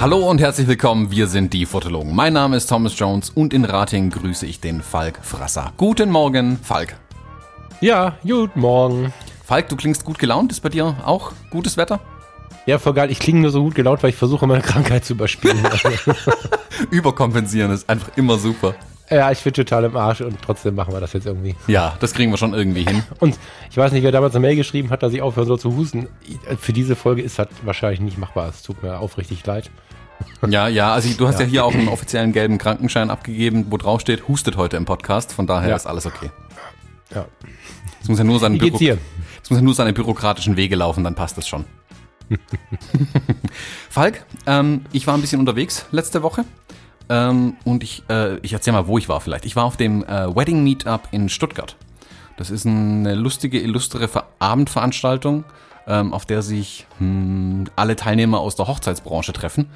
Hallo und herzlich willkommen, wir sind die Fotologen. Mein Name ist Thomas Jones und in Rating grüße ich den Falk Frasser. Guten Morgen, Falk. Ja, guten Morgen. Falk, du klingst gut gelaunt, ist bei dir auch gutes Wetter? Ja, voll geil. Ich klinge nur so gut gelaunt, weil ich versuche, meine Krankheit zu überspielen. Überkompensieren ist einfach immer super. Ja, ich bin total im Arsch und trotzdem machen wir das jetzt irgendwie. Ja, das kriegen wir schon irgendwie hin. Und ich weiß nicht, wer damals eine Mail geschrieben hat, dass ich aufhören soll zu husten. Für diese Folge ist das wahrscheinlich nicht machbar. Es tut mir aufrichtig leid. Ja, ja, also du hast ja, hier auch einen offiziellen gelben Krankenschein abgegeben, wo drauf steht, hustet heute im Podcast, von daher Ja. ist alles okay. Ja. Es muss ja nur seine, dir? es muss ja nur seine bürokratischen Wege laufen, dann passt das schon. Falk, ähm, ich war ein bisschen unterwegs letzte Woche ähm, und ich, äh, ich erzähl mal, wo ich war vielleicht. Ich war auf dem äh, Wedding Meetup in Stuttgart. Das ist eine lustige, illustre Ver Abendveranstaltung, ähm, auf der sich hm, alle Teilnehmer aus der Hochzeitsbranche treffen.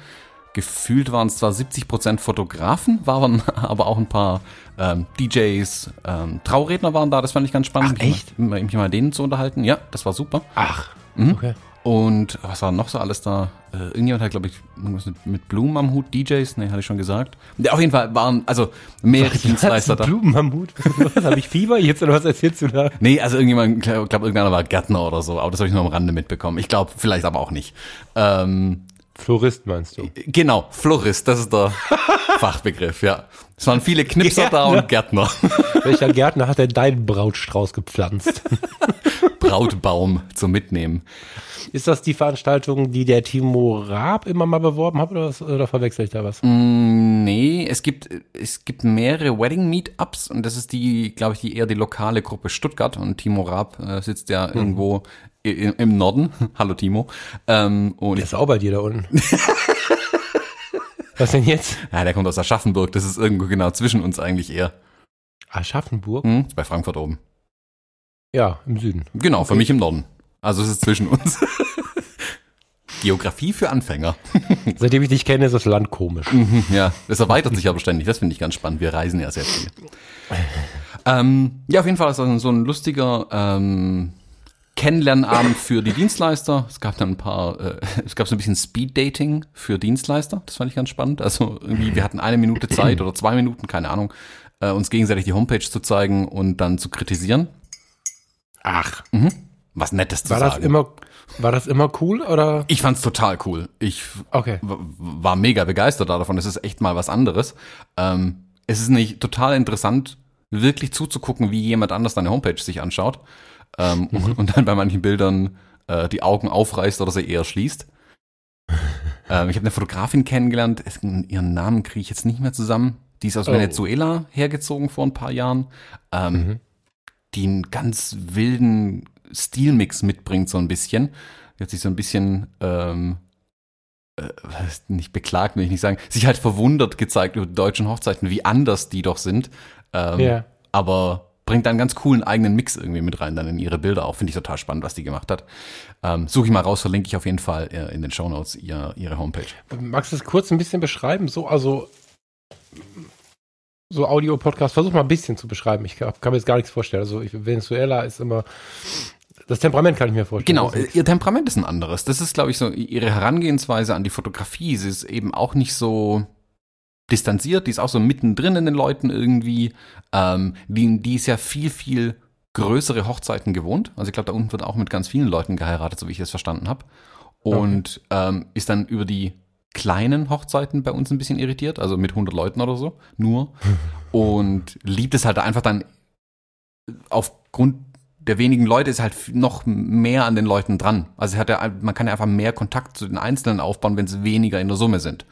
Gefühlt waren es zwar 70% Fotografen, waren aber auch ein paar ähm, DJs, ähm, Trauredner waren da, das fand ich ganz spannend. Ach, echt? Mich mal, mich mal denen zu unterhalten. Ja, das war super. Ach, Mhm. okay. Und was war noch so alles da? Äh, irgendjemand hat, glaube ich, irgendwas mit, Blumen am Hut, DJs, nee, hatte ich schon gesagt. Ja, auf jeden Fall waren also mehrere Dienstleister da. Blumenmammut. Was, was habe ich Fieber jetzt oder was erzählst du da? Nee, also irgendjemand, ich glaube, irgendeiner war Gärtner oder so, aber das habe ich nur am Rande mitbekommen. Ich glaube, vielleicht aber auch nicht. Ähm, Florist meinst du? genau, Florist, das ist der Fachbegriff, ja. Es waren viele Knipser da und Gärtner. Welcher Gärtner hat denn deinen Brautstrauß gepflanzt? Brautbaum zum Mitnehmen. Ist das die Veranstaltung, die der Timo Raab immer mal beworben hat oder, was, oder verwechsel ich da was? Nee, es gibt, es gibt mehrere Wedding Meetups und das ist die, glaube ich, die eher die lokale Gruppe Stuttgart und Timo Raab äh, sitzt ja irgendwo i- i- im Norden. Hallo Timo. Ähm, und Der ist auch bei dir da unten. was denn jetzt? ja, der kommt aus Aschaffenburg, das ist irgendwo genau zwischen uns eigentlich eher. Aschaffenburg? Hm, bei Frankfurt oben. Ja, im Süden. Genau, für mich im Norden. Also es ist zwischen uns. Geografie für Anfänger. Seitdem ich dich kenne, ist das Land komisch. Mhm, Ja, das erweitert sich aber ständig. Das finde ich ganz spannend. Wir reisen ja sehr viel. Ähm, ja, auf jeden Fall ist das so ein lustiger ähm, Kennenlernabend für die Dienstleister. Es gab dann ein paar, äh, es gab so ein bisschen Speed-Dating für Dienstleister. Das fand ich ganz spannend. Also irgendwie, wir hatten eine Minute Zeit oder zwei Minuten, keine Ahnung, äh, uns gegenseitig die Homepage zu zeigen und dann zu kritisieren. Ach, Was Nettes zu war das sagen. immer, war das immer cool oder? ich fand's total cool. Ich Okay. war mega begeistert davon. Es ist echt mal was anderes. Ähm, es ist nicht total interessant, wirklich zuzugucken, wie jemand anders deine Homepage sich anschaut ähm, und, und dann bei manchen Bildern äh, die Augen aufreißt oder sie eher schließt. ähm, ich habe eine Fotografin kennengelernt, es, ihren Namen kriege ich jetzt nicht mehr zusammen. Die ist aus Oh. Venezuela hergezogen vor ein paar Jahren, ähm, Mhm. die einen ganz wilden Stilmix mitbringt, so ein bisschen. Die hat sich so ein bisschen ähm, äh, nicht beklagt, will ich nicht sagen, sich halt verwundert gezeigt über die deutschen Hochzeiten, wie anders die doch sind. Ähm, Ja. Aber bringt dann einen ganz coolen eigenen Mix irgendwie mit rein, dann in ihre Bilder auch. Finde ich total spannend, was die gemacht hat. Ähm, Suche ich mal raus, verlinke ich auf jeden Fall äh, in den Shownotes ihr, ihre Homepage. Magst du es kurz ein bisschen beschreiben? So, also so Audio-Podcast, versuch mal ein bisschen zu beschreiben. Ich kann, kann mir jetzt gar nichts vorstellen. Also ich, Venezuela ist immer. Das Temperament kann ich mir vorstellen. Genau, Also, ihr Temperament ist ein anderes. Das ist, glaube ich, so ihre Herangehensweise an die Fotografie. Sie ist eben auch nicht so distanziert, die ist auch so mittendrin in den Leuten irgendwie. Ähm, die, die ist ja viel, viel größere Hochzeiten gewohnt. Also ich glaube, da unten wird auch mit ganz vielen Leuten geheiratet, so wie ich es verstanden habe. Und ähm, ist dann über die kleinen Hochzeiten bei uns ein bisschen irritiert, also mit 100 Leuten oder so, nur. Und liebt es halt einfach dann aufgrund der wenigen Leute ist halt noch mehr an den Leuten dran. Also hat ja, man kann ja einfach mehr Kontakt zu den Einzelnen aufbauen, wenn es weniger in der Summe sind.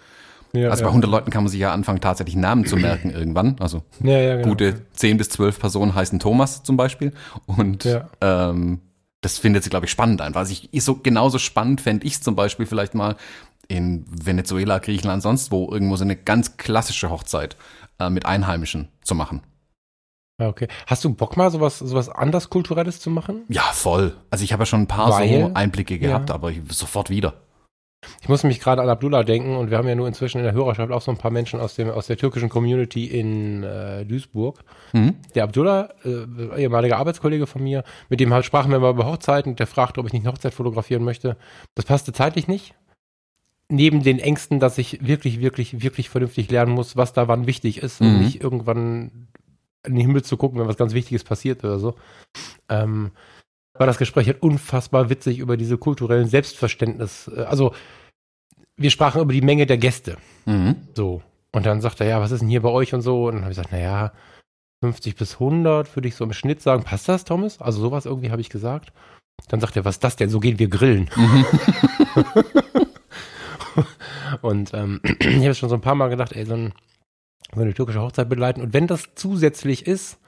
Ja, Also bei 100 Leuten kann man sich ja anfangen, tatsächlich Namen zu merken irgendwann. Also genau. gute 10 bis 12 Personen heißen Thomas zum Beispiel. Und ähm, das findet sie, glaube ich, spannend einfach. Also ich, ich so, genauso spannend fände ich es zum Beispiel vielleicht mal in Venezuela, Griechenland, sonst wo, irgendwo so eine ganz klassische Hochzeit äh, mit Einheimischen zu machen. Ah, Okay. Hast du Bock mal sowas, sowas anders Kulturelles zu machen? Ja, voll. Also ich habe ja schon ein paar Weil? so Einblicke gehabt, Ja. aber ich, sofort wieder. Ich muss mich gerade an Abdullah denken und wir haben ja nur inzwischen in der Hörerschaft auch so ein paar Menschen aus, dem, aus der türkischen Community in äh, Duisburg. Mhm. Der Abdullah, äh, ehemaliger Arbeitskollege von mir, mit dem halt sprachen wir mal über Hochzeiten. Der fragte, ob ich nicht eine Hochzeit fotografieren möchte. Das passte zeitlich nicht. Neben den Ängsten, dass ich wirklich, wirklich, wirklich vernünftig lernen muss, was da wann wichtig ist und Mhm. nicht irgendwann in den Himmel zu gucken, wenn was ganz Wichtiges passiert oder so. Ähm, war das Gespräch halt unfassbar witzig über diese kulturellen Selbstverständnis. Äh, Also, wir sprachen über die Menge der Gäste. Mhm. So. Und dann sagt er, ja, was ist denn hier bei euch und so? Und dann habe ich gesagt, naja, 50 bis 100 würde ich so im Schnitt sagen. Passt das, Thomas? Also sowas irgendwie habe ich gesagt. Dann sagt er, was ist das denn? So gehen wir grillen. Mhm. Und ähm, ich habe schon so ein paar Mal gedacht, ey, so ein, so eine türkische Hochzeit begleiten. Und wenn das zusätzlich ist,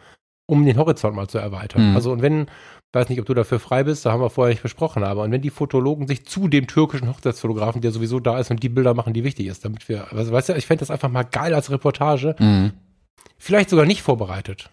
um den Horizont mal zu erweitern. Mhm. Also und wenn, weiß nicht, ob du dafür frei bist, da haben wir vorher nicht besprochen, aber und wenn die Fotologen sich zu dem türkischen Hochzeitsfotografen, der sowieso da ist und die Bilder machen, die wichtig ist, damit wir, also, weißt du, ich fände das einfach mal geil als Reportage, Mhm. vielleicht sogar nicht vorbereitet.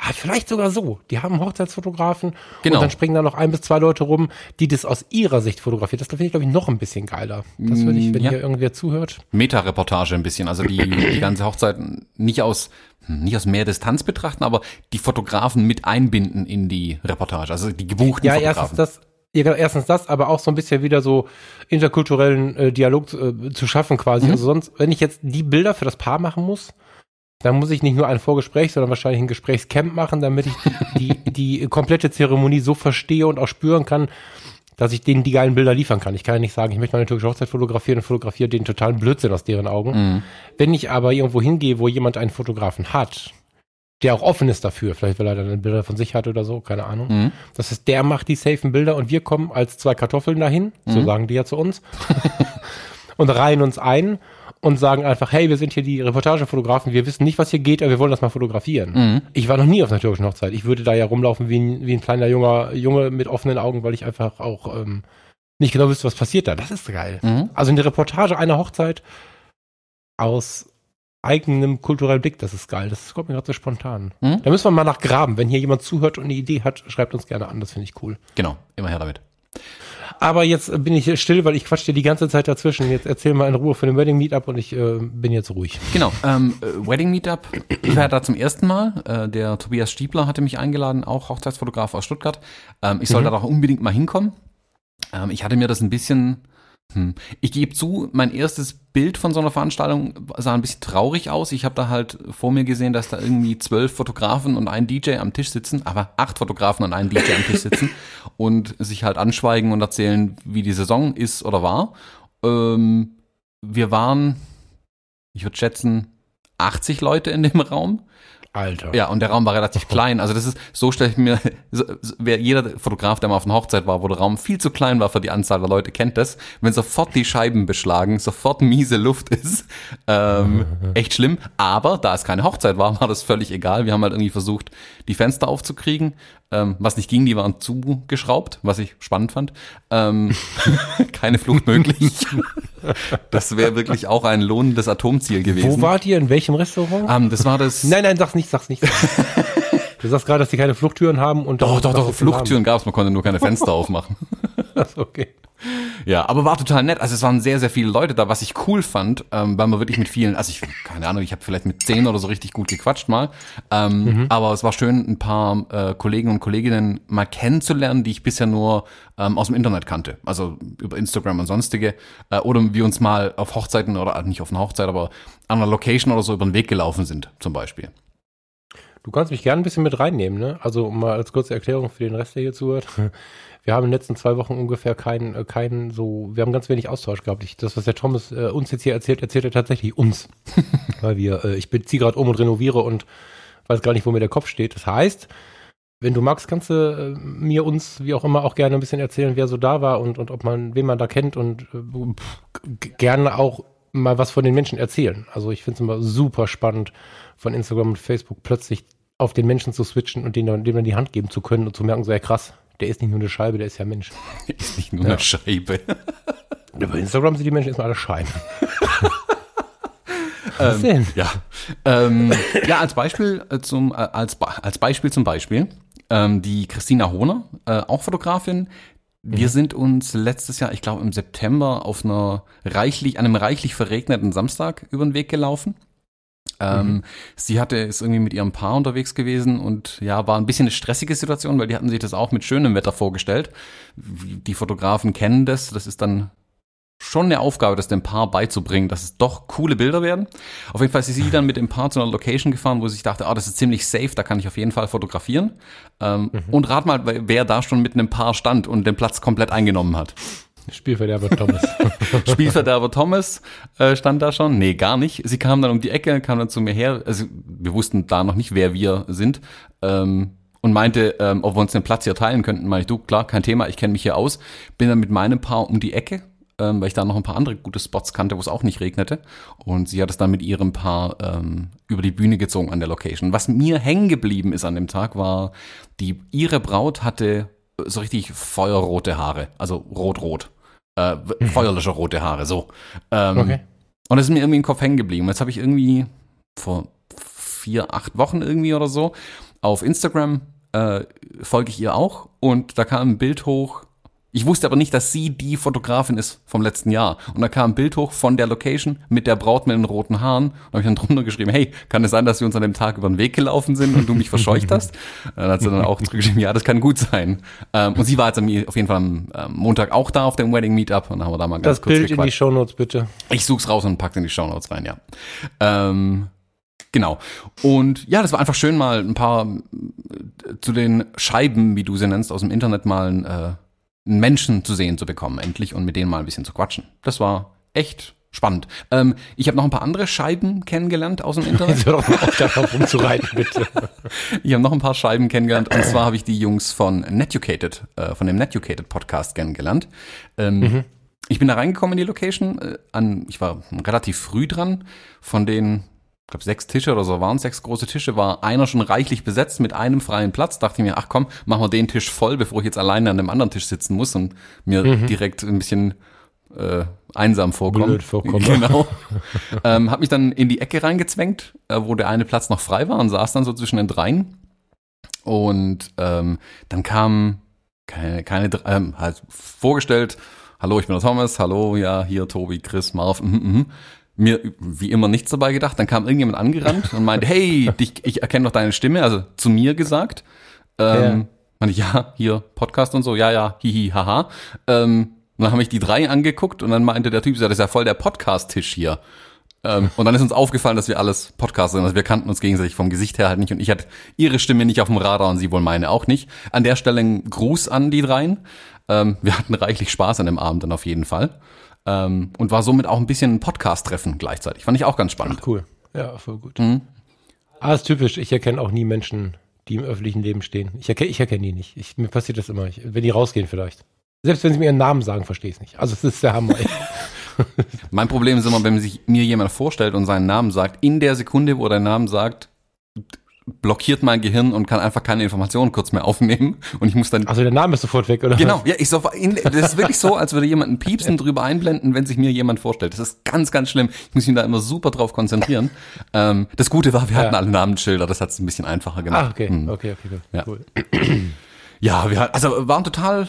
Ah, vielleicht sogar so. Die haben Hochzeitsfotografen Genau. und dann springen da noch ein bis zwei Leute rum, die das aus ihrer Sicht fotografieren. Das finde ich, glaube ich, noch ein bisschen geiler. Das würde ich, wenn Mm, Ja. hier irgendwer zuhört. Meta-Reportage ein bisschen. Also die, die ganze Hochzeit nicht aus, nicht aus mehr Distanz betrachten, aber die Fotografen mit einbinden in die Reportage. Also die gebuchten Ja, Fotografen. erstens das, ja, genau, erstens das, aber auch so ein bisschen wieder so interkulturellen äh, Dialog äh, zu schaffen quasi. Mhm. Also sonst, wenn ich jetzt die Bilder für das Paar machen muss, dann muss ich nicht nur ein Vorgespräch, sondern wahrscheinlich ein Gesprächscamp machen, damit ich die, die, die komplette Zeremonie so verstehe und auch spüren kann, dass ich denen die geilen Bilder liefern kann. Ich kann ja nicht sagen, ich möchte meine türkische Hochzeit fotografieren und fotografiere den totalen Blödsinn aus deren Augen. Mhm. Wenn ich aber irgendwo hingehe, wo jemand einen Fotografen hat, der auch offen ist dafür, vielleicht weil er dann Bilder von sich hat oder so, keine Ahnung. Mhm. Das heißt, der macht die safen Bilder und wir kommen als zwei Kartoffeln dahin, so Mhm. sagen die ja zu uns, und reihen uns ein und sagen einfach, hey, wir sind hier die Reportagefotografen, wir wissen nicht, was hier geht, aber wir wollen das mal fotografieren. Mhm. Ich war noch nie auf einer türkischen Hochzeit. Ich würde da ja rumlaufen wie ein, wie ein kleiner junger Junge mit offenen Augen, weil ich einfach auch ähm, nicht genau wüsste, was passiert da. Das ist geil. Mhm. Also eine Reportage einer Hochzeit aus eigenem kulturellen Blick, das ist geil. Das kommt mir gerade so spontan. Mhm. Da müssen wir mal nach graben. Wenn hier jemand zuhört und eine Idee hat, schreibt uns gerne an. Das finde ich cool. Genau, immer her damit. Aber jetzt bin ich still, weil ich quatsch dir die ganze Zeit dazwischen. Jetzt erzähl mal in Ruhe von dem Wedding Meetup und ich äh, bin jetzt ruhig. Genau, ähm, äh, Wedding Meetup, ich war da zum ersten Mal. Äh, der Tobias Stiebler hatte mich eingeladen, auch Hochzeitsfotograf aus Stuttgart. Ähm, ich soll Mhm. da doch unbedingt mal hinkommen. Ähm, ich hatte mir das ein bisschen, hm, ich gebe zu, mein erstes Bild von so einer Veranstaltung sah ein bisschen traurig aus. Ich habe da halt vor mir gesehen, dass da irgendwie zwölf Fotografen und ein DJ am Tisch sitzen, aber acht Fotografen und ein DJ am Tisch sitzen und sich halt anschweigen und erzählen, wie die Saison ist oder war. Ähm, wir waren, ich würde schätzen, 80 Leute in dem Raum. Alter. Ja, und der Raum war relativ klein. Also das ist, so stelle ich mir, wer jeder Fotograf, der mal auf einer Hochzeit war, wo der Raum viel zu klein war für die Anzahl der Leute, kennt das. Wenn sofort die Scheiben beschlagen, sofort miese Luft ist, ähm, echt schlimm. Aber da es keine Hochzeit war, war das völlig egal. Wir haben halt irgendwie versucht, die Fenster aufzukriegen. Ähm, was nicht ging, die waren zugeschraubt, was ich spannend fand. Ähm, keine Flucht möglich. das wäre wirklich auch ein lohnendes Atomziel gewesen. Wo wart ihr? In welchem Restaurant? Ähm, das war das. Nein, nein, sag's nicht, sag's nicht. du sagst gerade, dass die keine Fluchttüren haben und Doch, doch, doch, Fluchttüren gab's, man konnte nur keine Fenster aufmachen. Okay. Ja, aber war total nett. Also es waren sehr, sehr viele Leute da, was ich cool fand, ähm, weil man wirklich mit vielen, also ich, keine Ahnung, ich habe vielleicht mit zehn oder so richtig gut gequatscht mal. Ähm, Aber es war schön, ein paar äh, Kollegen und Kolleginnen mal kennenzulernen, die ich bisher nur ähm, aus dem Internet kannte. Also über Instagram und sonstige. Äh, oder wir uns mal auf Hochzeiten oder äh, nicht auf einer Hochzeit, aber an einer Location oder so über den Weg gelaufen sind, zum Beispiel. Du kannst mich gerne ein bisschen mit reinnehmen, ne? Also um mal als kurze Erklärung für den Rest, der hier zuhört. Wir haben in den letzten zwei Wochen ungefähr keinen, äh, keinen so, wir haben ganz wenig Austausch gehabt. Ich, das, was der Thomas äh, uns jetzt hier erzählt, erzählt er tatsächlich uns. Weil wir, äh, ich beziehe gerade um und renoviere und weiß gar nicht, wo mir der Kopf steht. Das heißt, wenn du magst, kannst du äh, mir, uns, wie auch immer, auch gerne ein bisschen erzählen, wer so da war und, und ob man, wen man da kennt und äh, pff, gerne auch mal was von den Menschen erzählen. Also ich finde es immer super spannend, von Instagram und Facebook plötzlich auf den Menschen zu switchen und denen, dem dann die Hand geben zu können und zu merken, so ja krass, der ist nicht nur eine Scheibe, der ist ja Mensch. Ist nicht nur Ja. eine Scheibe. Über Instagram sind die Menschen erstmal alle Scheiben. Was Ähm, denn? Ja. Ähm, ja, als Beispiel äh, zum, äh, als, als Beispiel zum Beispiel, ähm, die Christina Hohner, äh, auch Fotografin, Wir sind uns letztes Jahr, ich glaube im September, auf einer reichlich, einem reichlich verregneten Samstag über den Weg gelaufen. Ähm, mhm. Sie hatte ist irgendwie mit ihrem Paar unterwegs gewesen und ja, war ein bisschen eine stressige Situation, weil die hatten sich das auch mit schönem Wetter vorgestellt. Die Fotografen kennen das. Das ist dann schon eine Aufgabe, das dem Paar beizubringen, dass es doch coole Bilder werden. Auf jeden Fall ist sie dann mit dem Paar zu einer Location gefahren, wo sie sich dachte, ah, das ist ziemlich safe, da kann ich auf jeden Fall fotografieren. Ähm, mhm. Und rat mal, wer da schon mit einem Paar stand und den Platz komplett eingenommen hat. Spielverderber Thomas. Spielverderber Thomas äh, stand da schon. Nee, gar nicht. Sie kam dann um die Ecke, kam dann zu mir her. Also wir wussten da noch nicht, wer wir sind. Ähm, und meinte, ähm, ob wir uns den Platz hier teilen könnten. Meine ich, du, klar, kein Thema, ich kenne mich hier aus. Bin dann mit meinem Paar um die Ecke, ähm, weil ich da noch ein paar andere gute Spots kannte, wo es auch nicht regnete. Und sie hat es dann mit ihrem Paar ähm, über die Bühne gezogen an der Location. Was mir hängen geblieben ist an dem Tag, war, die ihre Braut hatte so richtig feuerrote Haare, also rot-rot. Äh, mhm. feuerliche rote Haare, so. Ähm, okay. Und das ist mir irgendwie im Kopf hängen geblieben. Jetzt habe ich irgendwie vor vier, acht Wochen irgendwie oder so auf Instagram äh, folge ich ihr auch und da kam ein Bild hoch ich wusste aber nicht, dass sie die Fotografin ist vom letzten Jahr. Und da kam ein Bild hoch von der Location mit der Braut mit den roten Haaren. Da habe ich dann drunter geschrieben, hey, kann es sein, dass wir uns an dem Tag über den Weg gelaufen sind und du mich verscheucht hast? Dann hat sie dann auch zurückgeschrieben, ja, das kann gut sein. Ähm, und sie war jetzt auf jeden Fall am Montag auch da auf dem Wedding Meetup und dann haben wir da mal ganz das kurz Bild gequatscht. in die Shownotes bitte. Ich such's raus und pack's in die Shownotes rein, ja. Ähm, Genau. Und ja, das war einfach schön, mal ein paar äh, zu den Scheiben, wie du sie nennst, aus dem Internet mal ein äh, Menschen zu sehen zu bekommen, endlich, und mit denen mal ein bisschen zu quatschen. Das war echt spannend. Ähm, ich habe noch ein paar andere Scheiben kennengelernt aus dem Internet. Hör doch mal auf, darauf rumzureiten, bitte. ich habe noch ein paar Scheiben kennengelernt. Und zwar habe ich die Jungs von Netucated, äh, von dem Netucated Podcast kennengelernt. Ähm, mhm. Ich bin da reingekommen in die Location. Äh, an, ich war relativ früh dran. Von den ich glaube, sechs Tische oder so waren sechs große Tische, war einer schon reichlich besetzt mit einem freien Platz. Dachte ich mir, ach komm, machen wir den Tisch voll, bevor ich jetzt alleine an einem anderen Tisch sitzen muss und mir mhm. direkt ein bisschen äh, einsam vorkomme. Blöd vorkomme. Genau. ähm, hab mich dann in die Ecke reingezwängt, äh, wo der eine Platz noch frei war und saß dann so zwischen den dreien. Und ähm, dann kam keine, keine ähm, halt vorgestellt, hallo, ich bin der Thomas, hallo, ja, hier Tobi, Chris, Marv, mhm, mhm mir wie immer nichts dabei gedacht. Dann kam irgendjemand angerannt und meinte, hey, dich, ich erkenne doch deine Stimme, also zu mir gesagt. Ähm, ja. Meinte ich, ja, hier Podcast und so, ja, ja, hihi, haha. Ähm, und dann habe ich die drei angeguckt und dann meinte der Typ, das ist ja voll der Podcast-Tisch hier. Ähm, und dann ist uns aufgefallen, dass wir alles Podcaster sind. Also wir kannten uns gegenseitig vom Gesicht her halt nicht und ich hatte ihre Stimme nicht auf dem Radar und sie wohl meine auch nicht. An der Stelle ein Gruß an die dreien. Ähm, wir hatten reichlich Spaß an dem Abend dann auf jeden Fall. Ähm, und war somit auch ein bisschen ein Podcast-Treffen gleichzeitig. Fand ich auch ganz spannend. Ach, cool. Ja, voll gut. Mhm. Ah, ist typisch. Ich erkenne auch nie Menschen, die im öffentlichen Leben stehen. Ich erkenne, ich erkenne die nicht. Ich, mir passiert das immer. Ich, wenn die rausgehen vielleicht. Selbst wenn sie mir ihren Namen sagen, verstehe ich es nicht. Also es ist der Hammer. mein Problem ist immer, wenn sich mir jemand vorstellt und seinen Namen sagt, in der Sekunde, wo er den Namen sagt, blockiert mein Gehirn und kann einfach keine Informationen kurz mehr aufnehmen und ich muss dann. Also der Name ist sofort weg, oder? Genau, ja, ich so, das ist wirklich so, als würde jemand ein Piepsen drüber einblenden, wenn sich mir jemand vorstellt. Das ist ganz, ganz schlimm. Ich muss mich da immer super drauf konzentrieren. Ähm, das Gute war, wir hatten ja. alle Namensschilder, das hat es ein bisschen einfacher gemacht. Ah, okay, hm. okay, okay, ja. cool. Ja, wir also waren total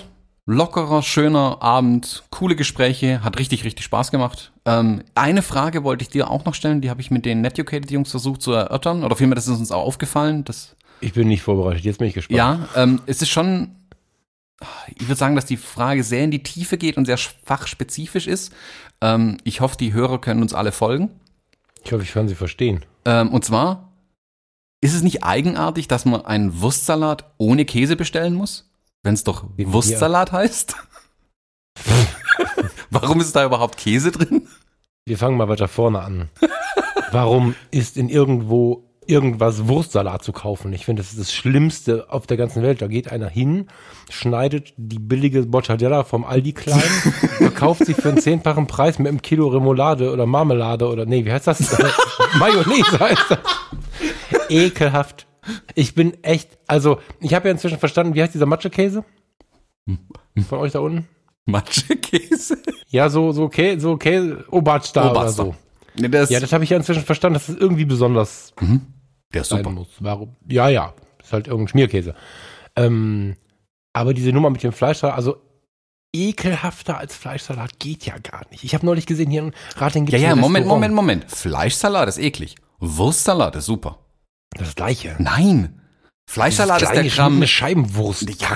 lockerer, schöner Abend, coole Gespräche, hat richtig, richtig Spaß gemacht. Ähm, eine Frage wollte ich dir auch noch stellen, die habe ich mit den Netucated-Jungs versucht zu erörtern, oder vielmehr, das ist uns auch aufgefallen. Dass, ich bin nicht vorbereitet, jetzt bin ich gespannt. Ja, ähm, es ist schon, ich würde sagen, dass die Frage sehr in die Tiefe geht und sehr fachspezifisch ist. Ähm, ich hoffe, die Hörer können uns alle folgen. Ich hoffe, ich kann sie verstehen. Ähm, und zwar, ist es nicht eigenartig, dass man einen Wurstsalat ohne Käse bestellen muss? Wenn es doch Wurstsalat heißt? Warum ist da überhaupt Käse drin? Wir fangen mal weiter vorne an. Warum ist in irgendwo irgendwas Wurstsalat zu kaufen? Ich finde, das ist das Schlimmste auf der ganzen Welt. Da geht einer hin, schneidet die billige Mortadella vom Aldi klein, verkauft sie für einen zehnfachen Preis mit einem Kilo Remoulade oder Marmelade oder nee, wie heißt das? Mayonnaise heißt das. Ekelhaft. Ich bin echt, also ich habe ja inzwischen verstanden, wie heißt dieser Matschekäse? Von euch da unten? Matschekäse? Ja, so, so, Käse, so Käse, Obatstar oder so. Nee, das ja, das habe ich ja inzwischen verstanden, dass es das irgendwie besonders mhm. Der ist super. Muss. Warum? Ja, ja, ist halt irgendein Schmierkäse. Ähm, aber diese Nummer mit dem Fleisch, also ekelhafter als Fleischsalat geht ja gar nicht. Ich habe neulich gesehen, hier in Rating Ja, gibt's ja, ein Moment. Moment, Moment. Fleischsalat ist eklig. Wurstsalat ist super. Das Gleiche. Nein. Fleischsalat ist der geschnittene Scheibenwurst. Ja,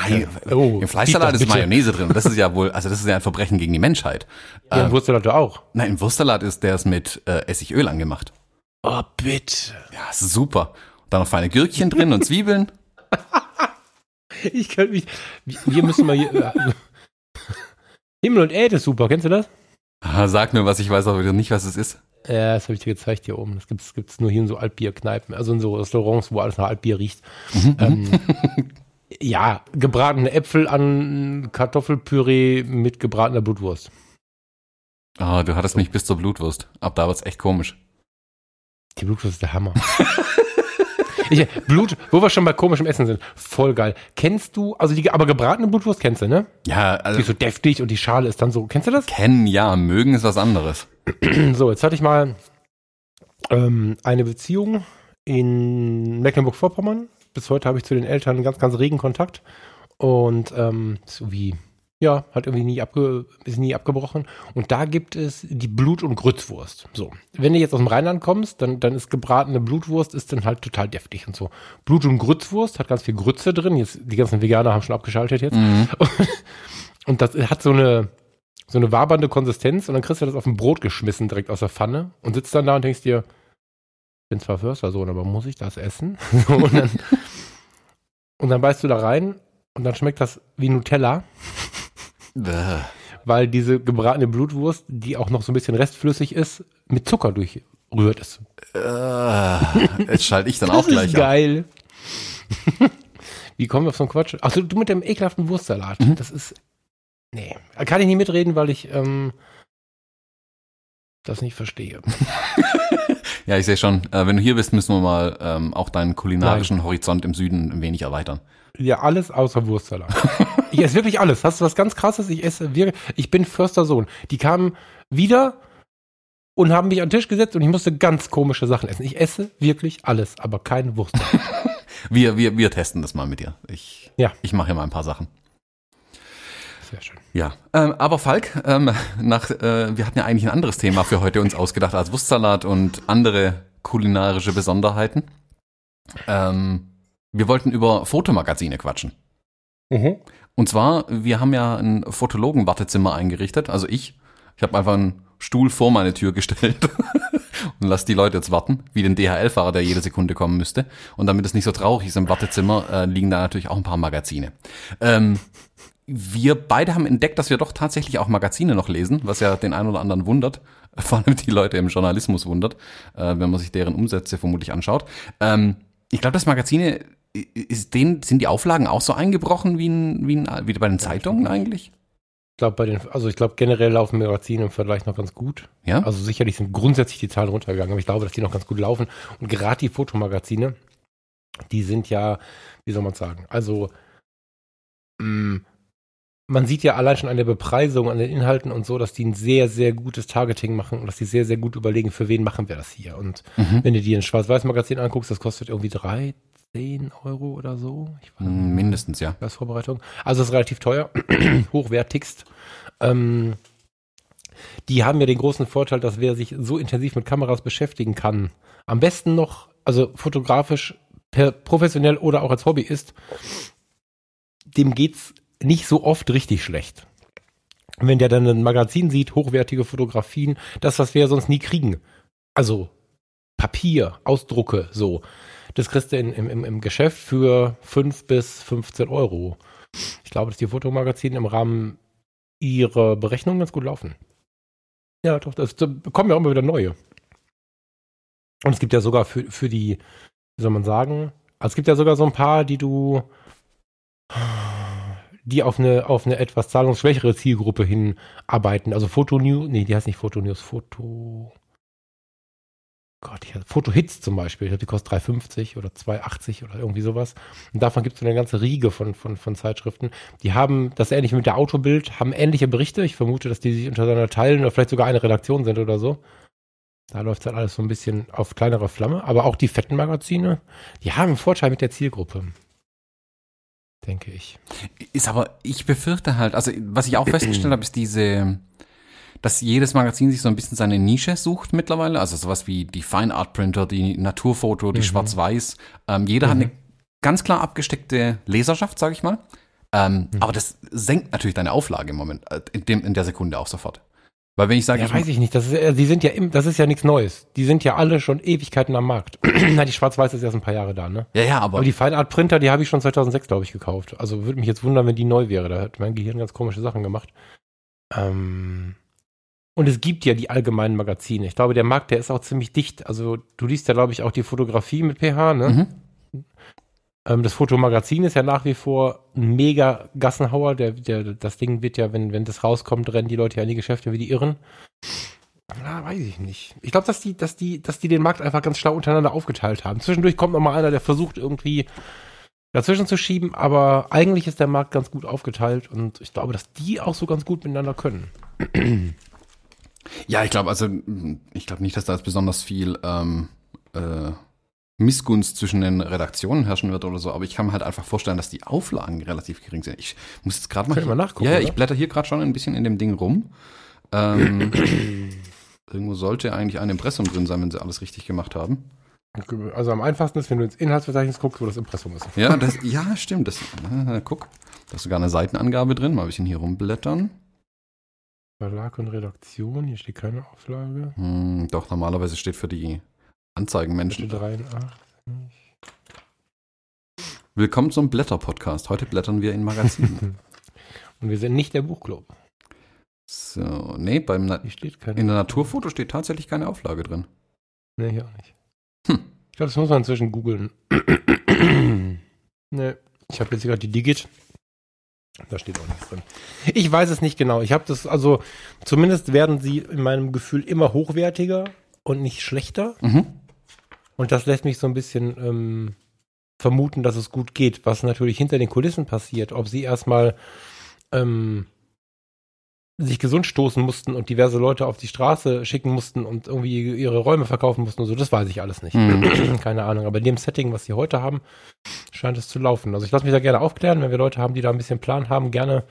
oh, Im Fleischsalat ist. Mayonnaise drin. Das ist ja wohl, also das ist ja ein Verbrechen gegen die Menschheit. Ja, im Wurstsalat auch. Nein, im Wurstsalat ist der ist mit äh, Essigöl angemacht. Oh, bitte. Ja, super. Und dann noch feine Gürkchen drin und Zwiebeln. Ich kann mich. Wir müssen mal hier. äh, Himmel und Erde ist super. Kennst du das? Sag nur was, ich weiß auch wieder nicht, was es ist. Ja, das habe ich dir gezeigt hier oben. Das gibt's, gibt's nur hier in so Altbierkneipen, also in so Restaurants, wo alles nach Altbier riecht. Ähm, ja, gebratene Äpfel an Kartoffelpüree mit gebratener Blutwurst. Ah, du hattest mich bis zur Blutwurst. Ab da wird's echt komisch. Die Blutwurst ist der Hammer. ich, Blut, wo wir schon bei komischem Essen sind, voll geil. Kennst du, also die, aber gebratene Blutwurst kennst du, ne? Ja, Die also ist so deftig und die Schale ist dann so, kennst du das? kennen ja, mögen ist was anderes. So, jetzt hatte ich mal ähm, eine Beziehung in Mecklenburg-Vorpommern. Bis heute habe ich zu den Eltern einen ganz, ganz regen Kontakt. Und ähm, so wie, ja, hat irgendwie nie, abge, ist nie abgebrochen. Und da gibt es die Blut- und Grützwurst. So, wenn du jetzt aus dem Rheinland kommst, dann, dann ist gebratene Blutwurst ist dann halt total deftig und so. Blut- und Grützwurst hat ganz viel Grütze drin. Jetzt, die ganzen Veganer haben schon abgeschaltet jetzt. Mhm. Und das hat so eine, so eine wabernde Konsistenz und dann kriegst du das auf ein Brot geschmissen direkt aus der Pfanne und sitzt dann da und denkst dir, ich bin zwar Förstersohn, aber muss ich das essen? So, und, dann, und dann beißt du da rein und dann schmeckt das wie Nutella, Bäh. weil diese gebratene Blutwurst, die auch noch so ein bisschen restflüssig ist, mit Zucker durchrührt ist. Äh, jetzt schalte ich dann auch Das gleich ist geil. wie kommen wir auf so einen Quatsch? Achso, du mit dem ekelhaften Wurstsalat. Mhm. Das ist. Nee, kann ich nicht mitreden, weil ich ähm, das nicht verstehe. Ja, ich sehe schon. Äh, wenn du hier bist, müssen wir mal ähm, auch deinen kulinarischen Horizont im Süden ein wenig erweitern. Ja, alles außer Wurstsalat. ich esse wirklich alles. Hast du was ganz krasses? Ich esse wirklich. Ich bin Förstersohn. Die kamen wieder und haben mich an den Tisch gesetzt und ich musste ganz komische Sachen essen. Ich esse wirklich alles, aber keine Wurstsalat. Wir, wir, wir testen das mal mit dir. Ich, Ja. ich mache hier mal ein paar Sachen. Sehr schön. Ja, ähm, aber Falk, ähm, nach, äh, wir hatten ja eigentlich ein anderes Thema für heute uns ausgedacht als Wurstsalat und andere kulinarische Besonderheiten. Ähm, wir wollten über Fotomagazine quatschen. Mhm. Und zwar, wir haben ja ein Fotologen-Wartezimmer eingerichtet, also ich. Ich habe einfach einen Stuhl vor meine Tür gestellt und lass die Leute jetzt warten, wie den DHL-Fahrer, der jede Sekunde kommen müsste. Und damit es nicht so traurig ist im Wartezimmer, äh, liegen da natürlich auch ein paar Magazine. Ähm, wir beide haben entdeckt, dass wir doch tatsächlich auch Magazine noch lesen, was ja den einen oder anderen wundert, vor allem die Leute im Journalismus wundert, äh, wenn man sich deren Umsätze vermutlich anschaut. Ähm, ich glaube, das Magazine, ist denen, sind die Auflagen auch so eingebrochen wie, in, wie, in, wie bei den Zeitungen eigentlich? Ich glaube, bei den, also ich glaube, generell laufen Magazine im Vergleich noch ganz gut. Ja? Also sicherlich sind grundsätzlich die Zahlen runtergegangen, aber ich glaube, dass die noch ganz gut laufen. Und gerade die Fotomagazine, die sind ja, wie soll man sagen, also mh, man sieht ja allein schon an der Bepreisung, an den Inhalten und so, dass die ein sehr, sehr gutes Targeting machen und dass die sehr, sehr gut überlegen, für wen machen wir das hier. Und Mhm. wenn du dir ein Schwarz-Weiß-Magazin anguckst, das kostet irgendwie 13 Euro oder so. Weiß Mm, Mindestens, ja. als Vorbereitung. Also es ist relativ teuer, hochwertigst. Ähm, die haben ja den großen Vorteil, dass wer sich so intensiv mit Kameras beschäftigen kann, am besten noch, also fotografisch, per, professionell oder auch als Hobby ist, dem geht's nicht so oft richtig schlecht. Wenn der dann ein Magazin sieht, hochwertige Fotografien, das, was wir sonst nie kriegen. Also Papier, Ausdrucke, so. Das kriegst du in, im, im, Geschäft für 5 bis 15 Euro. Ich glaube, dass die Fotomagazine im Rahmen ihrer Berechnungen ganz gut laufen. Ja, doch, das, da kommen ja immer wieder neue. Und es gibt ja sogar für, für die, wie soll man sagen, also es gibt ja sogar so ein paar, die du, die auf eine, auf eine etwas zahlungsschwächere Zielgruppe hinarbeiten. Also Fotonews, nee, die heißt nicht Fotonews, Foto, Gott, ich hatte Fotohits zum Beispiel, ich glaube, die kostet 3,50 oder 2,80 oder irgendwie sowas. Und davon gibt es eine ganze Riege von, von, von Zeitschriften. Die haben das ähnlich mit der Autobild, haben ähnliche Berichte. Ich vermute, dass die sich untereinander teilen oder vielleicht sogar eine Redaktion sind oder so. Da läuft halt alles so ein bisschen auf kleinerer Flamme. Aber auch die fetten Magazine, die haben einen Vorteil mit der Zielgruppe. Denke ich. Ist aber, ich befürchte halt, also was ich auch festgestellt habe, ist diese, dass jedes Magazin sich so ein bisschen seine Nische sucht mittlerweile. Also sowas wie die Fine Art Printer, die Naturfoto, die Mhm. Schwarz-Weiß. Ähm, jeder hat eine ganz klar abgesteckte Leserschaft, sage ich mal. Ähm, Mhm. Aber das senkt natürlich deine Auflage im Moment, äh, in, dem, in der Sekunde auch sofort. Weil wenn ich sage, Ja, ich weiß ich nicht. Das ist, die sind ja im, das ist ja nichts Neues. Die sind ja alle schon Ewigkeiten am Markt. Na, die Schwarz-Weiß ist erst ein paar Jahre da, ne? ja, ja, aber, Aber die Fine Art Printer, die habe ich schon 2006, glaube ich, gekauft. Also würde mich jetzt wundern, wenn die neu wäre. Da hat mein Gehirn ganz komische Sachen gemacht. Ähm, und es gibt ja die allgemeinen Magazine. Ich glaube, der Markt, der ist auch ziemlich dicht. Also du liest ja, glaube ich, auch die Fotografie mit PH, ne? Mhm. Ähm, das Fotomagazin ist ja nach wie vor ein mega Gassenhauer. Der, der, das Ding wird ja, wenn, wenn das rauskommt, rennen die Leute ja in die Geschäfte wie die Irren. Na, weiß ich nicht. Ich glaube, dass die, dass die, dass die den Markt einfach ganz schlau untereinander aufgeteilt haben. Zwischendurch kommt noch mal einer, der versucht irgendwie dazwischen zu schieben, aber eigentlich ist der Markt ganz gut aufgeteilt und ich glaube, dass die auch so ganz gut miteinander können. ja, ich glaube, also ich glaube nicht, dass da jetzt besonders viel ähm, äh, Missgunst zwischen den Redaktionen herrschen wird oder so, aber ich kann mir halt einfach vorstellen, dass die Auflagen relativ gering sind. Ich muss jetzt gerade mal, wir mal nachgucken, Ja, ja, oder? ich blätter hier gerade schon ein bisschen in dem Ding rum. Ähm, irgendwo sollte eigentlich ein Impressum drin sein, wenn sie alles richtig gemacht haben. Also am einfachsten ist, wenn du ins Inhaltsverzeichnis guckst, wo das Impressum ist. Ja, das, ja, stimmt. Das, äh, guck, da ist sogar eine Seitenangabe drin. Mal ein bisschen hier rumblättern. Verlag und Redaktion, hier steht keine Auflage. Hm, doch, normalerweise steht für die Anzeigenmenschen. Bitte 83. Willkommen zum Blätter-Podcast. Heute blättern wir in Magazinen. Und wir sind nicht der Buchclub. so, nee, beim Na in der Naturfoto steht tatsächlich keine Auflage drin. Nee, hier auch nicht. Hm. Ich glaube, das muss man inzwischen googeln. nee, ich habe jetzt gerade die Digit. Da steht auch nichts drin. Ich weiß es nicht genau. Ich habe das, also zumindest werden sie in meinem Gefühl immer hochwertiger und nicht schlechter. Mhm. Und das lässt mich so ein bisschen ähm, vermuten, dass es gut geht. Was natürlich hinter den Kulissen passiert, ob sie erstmal ähm, sich gesund stoßen mussten und diverse Leute auf die Straße schicken mussten und irgendwie ihre Räume verkaufen mussten und so, das weiß ich alles nicht. Mhm. Keine Ahnung. Aber in dem Setting, was sie heute haben, scheint es zu laufen. Also ich lasse mich da gerne aufklären, wenn wir Leute haben, die da ein bisschen Plan haben, gerne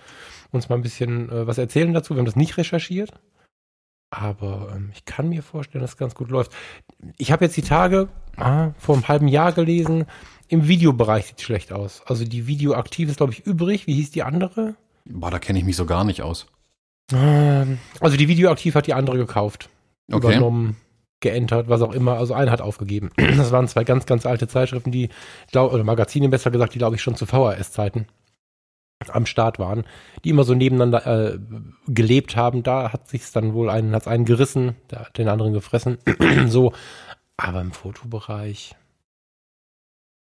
uns mal ein bisschen äh, was erzählen dazu. Wir haben das nicht recherchiert. Aber ähm, ich kann mir vorstellen, dass es ganz gut läuft. Ich habe jetzt die Tage ah, vor einem halben Jahr gelesen, im Videobereich sieht es schlecht aus. Also die Videoaktiv ist, glaube ich, übrig. Wie hieß die andere? Boah, da kenne ich mich so gar nicht aus. Ähm, Also die Videoaktiv hat die andere gekauft, Okay. übernommen, geentert, was auch immer. Also eine hat aufgegeben. Das waren zwei ganz, ganz alte Zeitschriften, die, glaub, oder Magazine besser gesagt, die glaube ich schon zu VHS-Zeiten am Start waren, die immer so nebeneinander äh, gelebt haben. Da hat sich's dann wohl einen, hat's einen gerissen, der hat den anderen gefressen. so, aber im Fotobereich.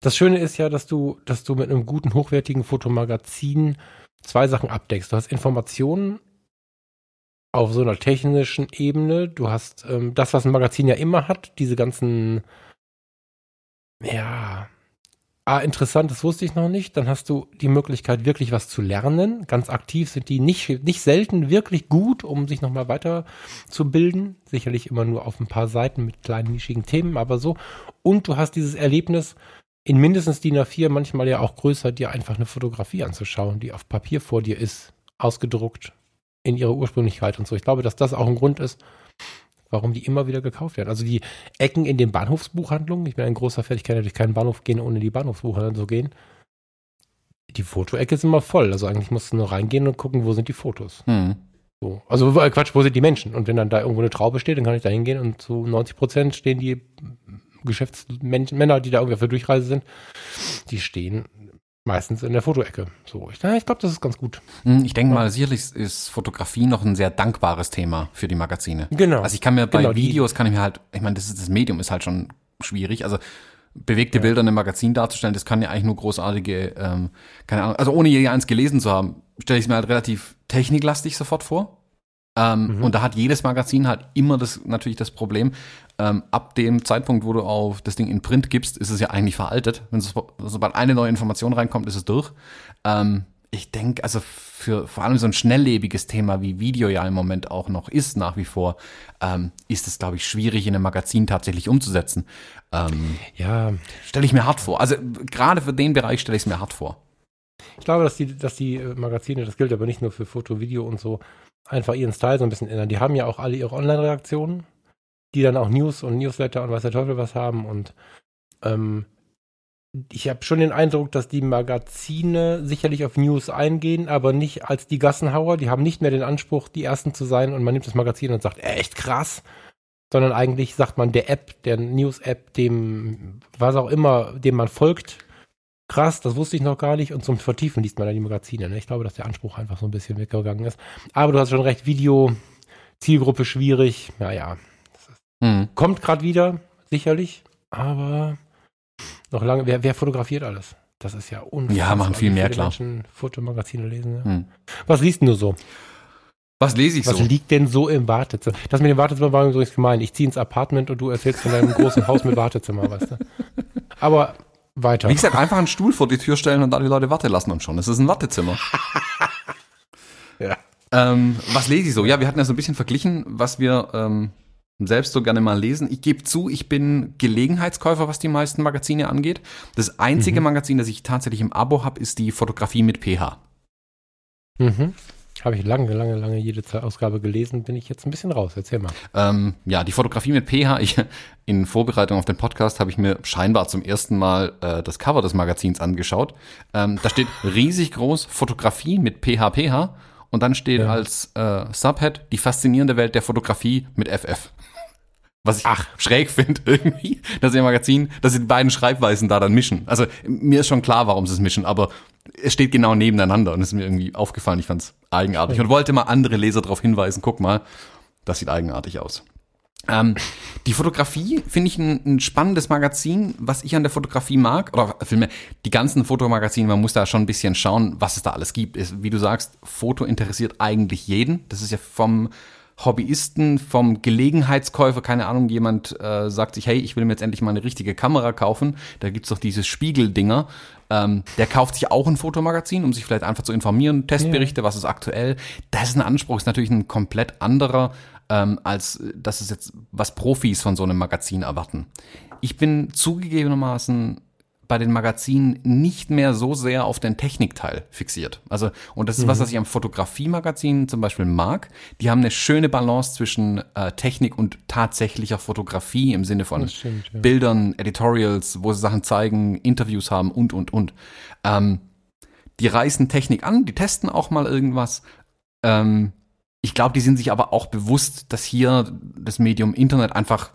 Das Schöne ist ja, dass du, dass du mit einem guten, hochwertigen Fotomagazin zwei Sachen abdeckst. Du hast Informationen auf so einer technischen Ebene. Du hast ähm, das, was ein Magazin ja immer hat, diese ganzen, ja, ah, interessant, das wusste ich noch nicht. Dann hast du die Möglichkeit, wirklich was zu lernen. Ganz aktiv sind die nicht, nicht selten wirklich gut, um sich nochmal weiter zu bilden. Sicherlich immer nur auf ein paar Seiten mit kleinen nischigen Themen, aber so. Und du hast dieses Erlebnis, in mindestens DIN A4, manchmal ja auch größer, dir einfach eine Fotografie anzuschauen, die auf Papier vor dir ist, ausgedruckt in ihrer Ursprünglichkeit und so. Ich glaube, dass das auch ein Grund ist, warum die immer wieder gekauft werden. Also die Ecken in den Bahnhofsbuchhandlungen, ich bin ein großer Fan, ich kann natürlich keinen Bahnhof gehen, ohne in die Bahnhofsbuchhandlungen zu gehen. Die Fotoecke ist immer voll. Also eigentlich musst du nur reingehen und gucken, wo sind die Fotos. Hm. So. Also äh, Quatsch, wo sind die Menschen? Und wenn dann da irgendwo eine Traube steht, dann kann ich da hingehen und zu 90 Prozent stehen die Geschäftsmenschen, Männer, die da irgendwie auf der Durchreise sind, die stehen meistens in der Fotoecke. So, ich, ich glaube, das ist ganz gut. Hm, Ich denke mal, sicherlich ist Fotografie noch ein sehr dankbares Thema für die Magazine. Genau. Also ich kann mir bei Genau, Videos kann ich mir halt, ich meine, das, ist, das Medium ist halt schon schwierig. Also bewegte Bilder in einem Magazin darzustellen, das kann ja eigentlich nur großartige, ähm, keine Ahnung, also ohne je eins gelesen zu haben, stelle ich es mir halt relativ techniklastig sofort vor. Ähm, Mhm. Und da hat jedes Magazin halt immer das natürlich das Problem, ähm, ab dem Zeitpunkt, wo du auf das Ding in Print gibst, ist es ja eigentlich veraltet. Wenn so, sobald eine neue Information reinkommt, ist es durch. Ähm, ich denke, also für vor allem so ein schnelllebiges Thema wie Video ja im Moment auch noch ist, nach wie vor, ähm, ist es, glaube ich, schwierig in einem Magazin tatsächlich umzusetzen. Ähm, Ja, stelle ich mir hart vor. Also gerade für den Bereich stelle ich es mir hart vor. Ich glaube, dass die, dass die äh, Magazine, das gilt aber nicht nur für Foto, Video und so, einfach ihren Style so ein bisschen ändern. Die haben ja auch alle ihre Online-Reaktionen, die dann auch News und Newsletter und weiß der Teufel was haben. Und ähm, ich habe schon den Eindruck, dass die Magazine sicherlich auf News eingehen, aber nicht als die Gassenhauer. Die haben nicht mehr den Anspruch, die Ersten zu sein und man nimmt das Magazin und sagt, echt krass. Sondern eigentlich sagt man der App, der News-App, dem, was auch immer, dem man folgt, krass, das wusste ich noch gar nicht. Und zum Vertiefen liest man dann die Magazine. Ne? Ich glaube, dass der Anspruch einfach so ein bisschen weggegangen ist. Aber du hast schon recht, Video, Zielgruppe schwierig. Naja, hm. kommt gerade wieder, sicherlich. Aber noch lange, wer, wer fotografiert alles? Das ist ja unfassbar. Ja, machen viel mehr, klar. Menschen Fotomagazine lesen. Ja. Hm. Was liest du so? Was lese ich Was so? Was liegt denn so im Wartezimmer? Das mit dem Wartezimmer war übrigens gemein. Ich ziehe ins Apartment und du erzählst von deinem großen Haus mit Wartezimmer, weißt du? Aber weiter. Wie gesagt, einfach einen Stuhl vor die Tür stellen und die Leute warten lassen und schon. Es ist ein Wartezimmer. ja. Ähm, was lese ich so? Ja, wir hatten ja so ein bisschen verglichen, was wir ähm, selbst so gerne mal lesen. Ich gebe zu, ich bin Gelegenheitskäufer, was die meisten Magazine angeht. Das einzige mhm. Magazin, das ich tatsächlich im Abo habe, ist die Fotografie mit PH. Mhm. Habe ich lange, lange, lange jede Ausgabe gelesen, bin ich jetzt ein bisschen raus. Erzähl mal. Ähm, ja, die Fotografie mit PH. Ich, in Vorbereitung auf den Podcast habe ich mir scheinbar zum ersten Mal äh, das Cover des Magazins angeschaut. Ähm, da steht riesig groß Fotografie mit PHPH und dann steht ja. als äh, Subhead die faszinierende Welt der Fotografie mit FF. Was ich Ach. schräg finde irgendwie, dass ihr Magazin, dass sie die beiden Schreibweisen da dann mischen. Also mir ist schon klar, warum sie es mischen, aber es steht genau nebeneinander und es ist mir irgendwie aufgefallen. Ich fand es eigenartig und wollte mal andere Leser darauf hinweisen, guck mal, das sieht eigenartig aus. Ähm, die Fotografie finde ich ein, ein, spannendes Magazin, was ich an der Fotografie mag, oder vielmehr die ganzen Fotomagazine, man muss da schon ein bisschen schauen, was es da alles gibt. Ist, wie du sagst, Foto interessiert eigentlich jeden. Das ist ja vom Hobbyisten, vom Gelegenheitskäufer, keine Ahnung, jemand äh, sagt sich, hey, ich will mir jetzt endlich mal eine richtige Kamera kaufen. Da gibt's doch diese Spiegeldinger. Ähm, der kauft sich auch ein Fotomagazin, um sich vielleicht einfach zu informieren, Testberichte, ja. was ist aktuell. Das ist ein Anspruch, ist natürlich ein komplett anderer, ähm, als das ist jetzt, was Profis von so einem Magazin erwarten. Ich bin zugegebenermaßen bei den Magazinen nicht mehr so sehr auf den Technikteil fixiert. Also, und das ist mhm. was, was ich am Fotografie-Magazin zum Beispiel mag. Die haben eine schöne Balance zwischen äh, Technik und tatsächlicher Fotografie im Sinne von stimmt, ja. Bildern, Editorials, wo sie Sachen zeigen, Interviews haben und, und, und. Ähm, die reißen Technik an, die testen auch mal irgendwas. Ähm, ich glaube, die sind sich aber auch bewusst, dass hier das Medium Internet einfach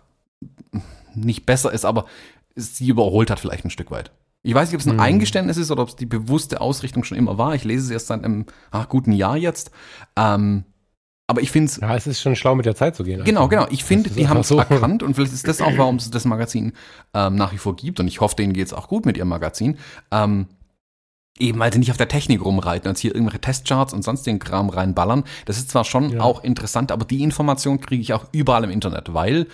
nicht besser ist, aber sie überholt hat vielleicht ein Stück weit. Ich weiß nicht, ob es ein mhm. Eingeständnis ist oder ob es die bewusste Ausrichtung schon immer war. Ich lese es erst seit einem ach, guten Jahr jetzt. Ähm, aber ich finde es. Ja, es ist schon schlau, mit der Zeit zu gehen. Genau, einfach. genau. Ich finde, die haben es so. erkannt und vielleicht ist das auch, warum es das Magazin ähm, nach wie vor gibt. Und ich hoffe, denen geht es auch gut mit ihrem Magazin. Ähm, eben weil sie nicht auf der Technik rumreiten und hier irgendwelche Testcharts und sonst den Kram reinballern. Das ist zwar schon ja. auch interessant, aber die Information kriege ich auch überall im Internet, weil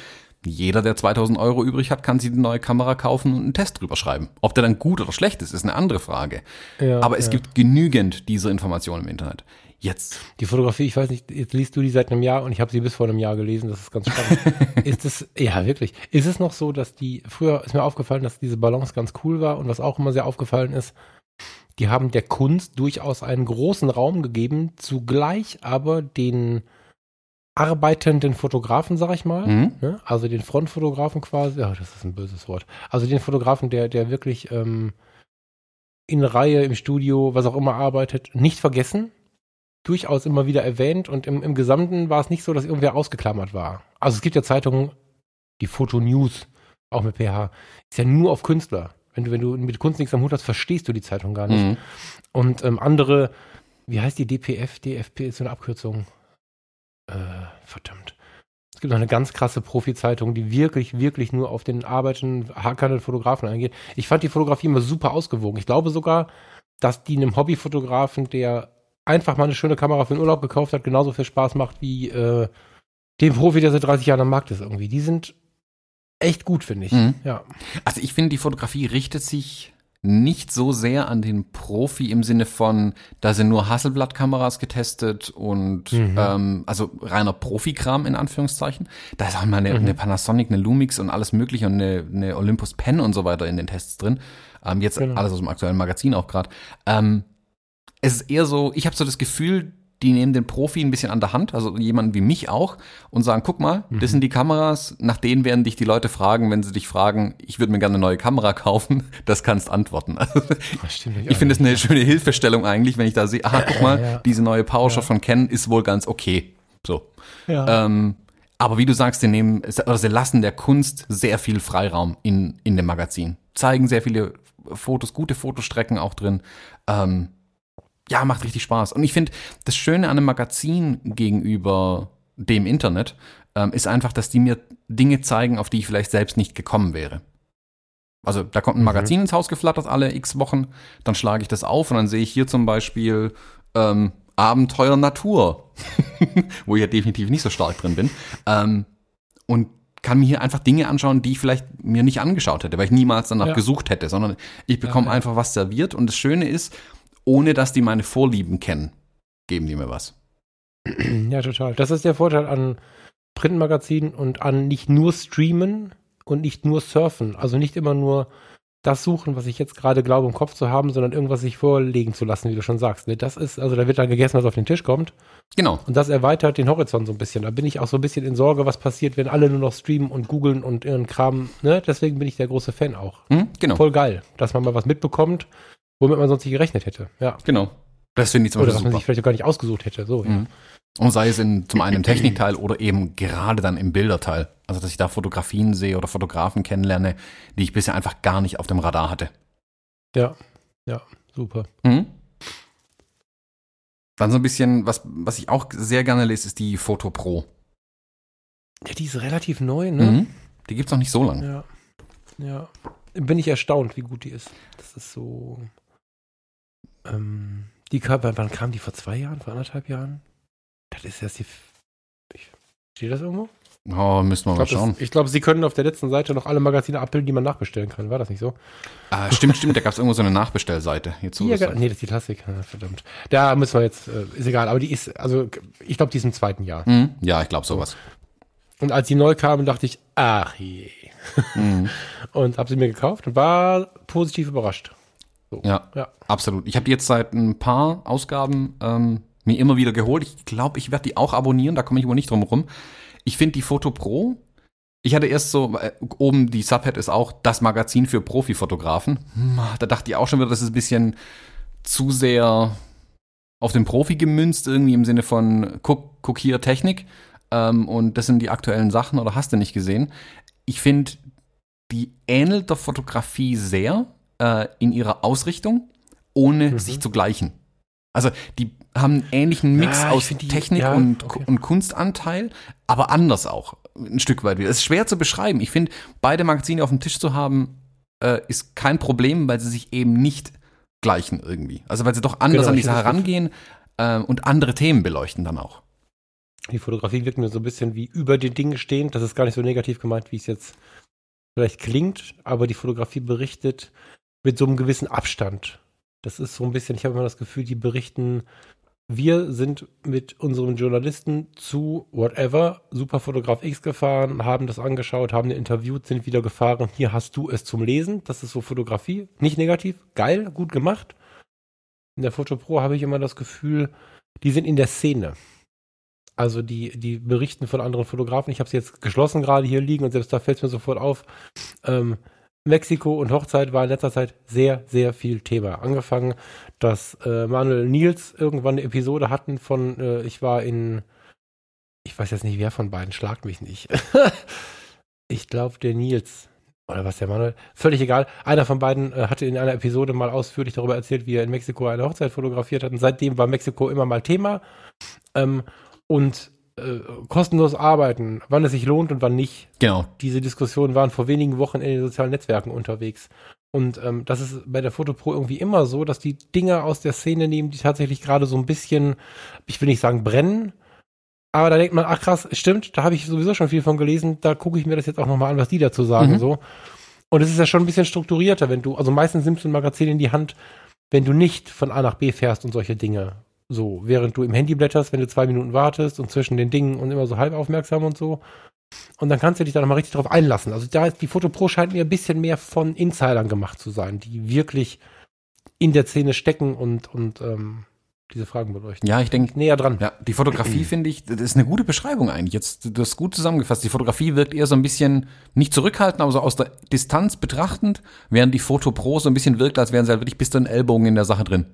jeder, der 2000 Euro übrig hat, kann sich eine neue Kamera kaufen und einen Test drüber schreiben. Ob der dann gut oder schlecht ist, ist eine andere Frage. Ja, Aber es ja. gibt genügend dieser Informationen im Internet. Jetzt. Die Fotografie, ich weiß nicht, jetzt liest du die seit einem Jahr und ich habe sie bis vor einem Jahr gelesen, das ist ganz spannend. ist es, ja wirklich, ist es noch so, dass die, früher ist mir aufgefallen, dass diese Balance ganz cool war und was auch immer sehr aufgefallen ist, die haben der Kunst durchaus einen großen Raum gegeben, zugleich aber den, arbeitenden Fotografen, sag ich mal, mhm. ne? also den Frontfotografen quasi, ja, das ist ein böses Wort, also den Fotografen, der, der wirklich ähm, in Reihe, im Studio, was auch immer arbeitet, nicht vergessen, durchaus immer wieder erwähnt und im, im Gesamten war es nicht so, dass irgendwer ausgeklammert war. Also es gibt ja Zeitungen, die Foto News, auch mit PH, ist ja nur auf Künstler. Wenn du, wenn du mit Kunst nichts am Hut hast, verstehst du die Zeitung gar nicht. Mhm. Und ähm, andere, wie heißt die DPF? DFP ist so eine Abkürzung äh, verdammt. Es gibt noch eine ganz krasse Profi-Zeitung, die wirklich, wirklich nur auf den arbeitenden, hackernden Fotografen eingeht. Ich fand die Fotografie immer super ausgewogen. Ich glaube sogar, dass die einem Hobbyfotografen, der einfach mal eine schöne Kamera für den Urlaub gekauft hat, genauso viel Spaß macht wie äh, dem Profi, der seit 30 Jahren am Markt ist irgendwie. Die sind echt gut, finde ich. Mhm. Ja. Also ich finde, die Fotografie richtet sich nicht so sehr an den Profi im Sinne von, da sind nur Hasselblatt-Kameras getestet und mhm. ähm, also reiner Profikram in Anführungszeichen. Da ist auch mal eine, mhm. eine, Panasonic, eine Lumix und alles mögliche und eine, eine Olympus Pen und so weiter in den Tests drin. Ähm, jetzt genau. alles aus dem aktuellen Magazin auch gerade. Ähm, es ist eher so, ich habe so das Gefühl, die nehmen den Profi ein bisschen an der Hand, also jemanden wie mich auch, und sagen, guck mal, das sind die Kameras, nach denen werden dich die Leute fragen, wenn sie dich fragen, ich würde mir gerne eine neue Kamera kaufen, das kannst antworten. Also, stimmt, ich finde es eine schöne Hilfestellung eigentlich, wenn ich da sehe, aha, guck mal, Ja. diese neue PowerShot von Canon ist wohl ganz okay. So. Ja. Ähm, aber wie du sagst, sie nehmen, oder sie lassen der Kunst sehr viel Freiraum in, in dem Magazin. Zeigen sehr viele Fotos, gute Fotostrecken auch drin. Ähm, ja, macht richtig Spaß. Und ich finde, das Schöne an einem Magazin gegenüber dem Internet ähm, ist einfach, dass die mir Dinge zeigen, auf die ich vielleicht selbst nicht gekommen wäre. Also da kommt ein Mhm. Magazin ins Haus geflattert alle x Wochen, dann schlage ich das auf und dann sehe ich hier zum Beispiel ähm, Abenteuer Natur, wo ich ja definitiv nicht so stark drin bin. Ähm, und kann mir hier einfach Dinge anschauen, die ich vielleicht mir nicht angeschaut hätte, weil ich niemals danach Ja. gesucht hätte, sondern ich bekomme Ja, ja. einfach was serviert. Und das Schöne ist, ohne dass die meine Vorlieben kennen, geben die mir was. Ja, total. Das ist der Vorteil an Printmagazinen und an nicht nur streamen und nicht nur surfen. Also nicht immer nur das suchen, was ich jetzt gerade glaube im Kopf zu haben, sondern irgendwas sich vorlegen zu lassen, wie du schon sagst. Ne, Das ist, also da wird dann gegessen, was auf den Tisch kommt. Genau. Und das erweitert den Horizont so ein bisschen. Da bin ich auch so ein bisschen in Sorge, was passiert, wenn alle nur noch streamen und googeln und ihren Kram. Ne? Deswegen bin ich der große Fan auch. Hm? Genau. Voll geil, dass man mal was mitbekommt, womit man sonst nicht gerechnet hätte. Ja. Genau. Das finde ich zum Oder Beispiel was man super. sich vielleicht gar nicht ausgesucht hätte. So, ja. Mhm. Und sei es in, zum einen im Technikteil oder eben gerade dann im Bilderteil. Also, dass ich da Fotografien sehe oder Fotografen kennenlerne, die ich bisher einfach gar nicht auf dem Radar hatte. ja. Ja, super. Mhm. Dann so ein bisschen, was, was ich auch sehr gerne lese, ist die Foto Pro. Ja, die ist relativ neu, ne? Mhm. Die gibt's noch nicht so lange. Ja. Ja. Bin ich erstaunt, wie gut die ist. Das ist so. Ähm, die kam, wann wann kam die? Vor zwei Jahren? Vor anderthalb Jahren? Das ist erst die. Ich, steht das irgendwo? Oh, müssen wir Ich mal glaube, schauen. das- ich glaub, sie können auf der letzten Seite noch alle Magazine abbilden, die man nachbestellen kann. War das nicht so? Ah, stimmt, stimmt, da gab's irgendwo so eine Nachbestellseite. Jetzt so Ja, das nee, das ist die Klassik. Ah, verdammt. Da müssen wir jetzt, äh, ist egal, aber die ist, also ich glaube, die ist im zweiten Jahr. Mhm. Ja, ich glaube sowas. Und als die neu kamen, dachte ich, ach je. Mhm. Und habe sie mir gekauft und war positiv überrascht. Ja, Ja. absolut. Ich habe die jetzt seit ein paar Ausgaben ähm, mir immer wieder geholt. Ich glaube, ich werde die auch abonnieren, da komme ich wohl nicht drum rum. Ich finde die Foto Pro. Ich hatte erst so, äh, oben die Subhead ist auch das Magazin für Profifotografen. Hm, Da dachte ich auch schon wieder, das ist ein bisschen zu sehr auf den Profi gemünzt, irgendwie im Sinne von guck, guck hier Technik. Ähm, und das sind die aktuellen Sachen oder hast du nicht gesehen. Ich finde, die ähnelt der Fotografie sehr äh, in ihrer Ausrichtung, ohne Mhm. sich zu gleichen. Also die haben einen ähnlichen Mix Ja, aus die- Technik ja, und, okay. und Kunstanteil, aber anders auch. Ein Stück weit wieder. Es ist schwer zu beschreiben. Ich finde, beide Magazine auf dem Tisch zu haben, äh, ist kein Problem, weil sie sich eben nicht gleichen irgendwie. Also weil sie doch anders Genau, an die Sache herangehen äh, und andere Themen beleuchten dann auch. Die Fotografie wirkt mir so ein bisschen wie über den Dingen stehend. Das ist gar nicht so negativ gemeint, wie es jetzt vielleicht klingt, aber die Fotografie berichtet mit so einem gewissen Abstand. Das ist so ein bisschen, ich habe immer das Gefühl, die berichten, wir sind mit unserem Journalisten zu whatever, Superfotograf X gefahren, haben das angeschaut, haben ihn interviewt, sind wieder gefahren. Hier hast du es zum Lesen. Das ist so Fotografie. Nicht negativ, geil, gut gemacht. In der Foto Pro habe ich immer das Gefühl, die sind in der Szene. Also die, die berichten von anderen Fotografen. Ich habe sie jetzt geschlossen gerade hier liegen und selbst da fällt es mir sofort auf. Ähm, Mexiko und Hochzeit war in letzter Zeit sehr, sehr viel Thema. Angefangen, dass äh, Manuel Nils irgendwann eine Episode hatten von, äh, ich war in, ich weiß jetzt nicht, wer von beiden, schlagt mich nicht. ich glaube, der Nils. Oder was der Manuel? Völlig egal. Einer von beiden äh, hatte in einer Episode mal ausführlich darüber erzählt, wie er in Mexiko eine Hochzeit fotografiert hat. Und seitdem war Mexiko immer mal Thema. Ähm, und äh, kostenlos arbeiten, wann es sich lohnt und wann nicht. Genau. Diese Diskussionen waren vor wenigen Wochen in den sozialen Netzwerken unterwegs. Und ähm, das ist bei der Fotopro irgendwie immer so, dass die Dinge aus der Szene nehmen, die tatsächlich gerade so ein bisschen, ich will nicht sagen brennen, aber da denkt man, ach krass, stimmt, da habe ich sowieso schon viel von gelesen, da gucke ich mir das jetzt auch nochmal an, was die dazu sagen. Mhm. so. Und es ist ja schon ein bisschen strukturierter, wenn du, also meistens nimmst du ein Magazin in die Hand, wenn du nicht von A nach B fährst und solche Dinge. So, während du im Handy blätterst, wenn du zwei Minuten wartest und zwischen den Dingen und immer so halb aufmerksam und so. Und dann kannst du dich da nochmal richtig drauf einlassen. Also da ist die Foto Pro scheint mir ein bisschen mehr von Insidern gemacht zu sein, die wirklich in der Szene stecken und, und ähm, diese Fragen beleuchten. Ja, ich denke, Näher dran. Ja, die Fotografie finde ich, das ist eine gute Beschreibung eigentlich. Jetzt, du hast gut zusammengefasst. Die Fotografie wirkt eher so ein bisschen nicht zurückhaltend, aber so aus der Distanz betrachtend, während die Fotopro so ein bisschen wirkt, als wären sie halt wirklich bis zu den Ellbogen in der Sache drin.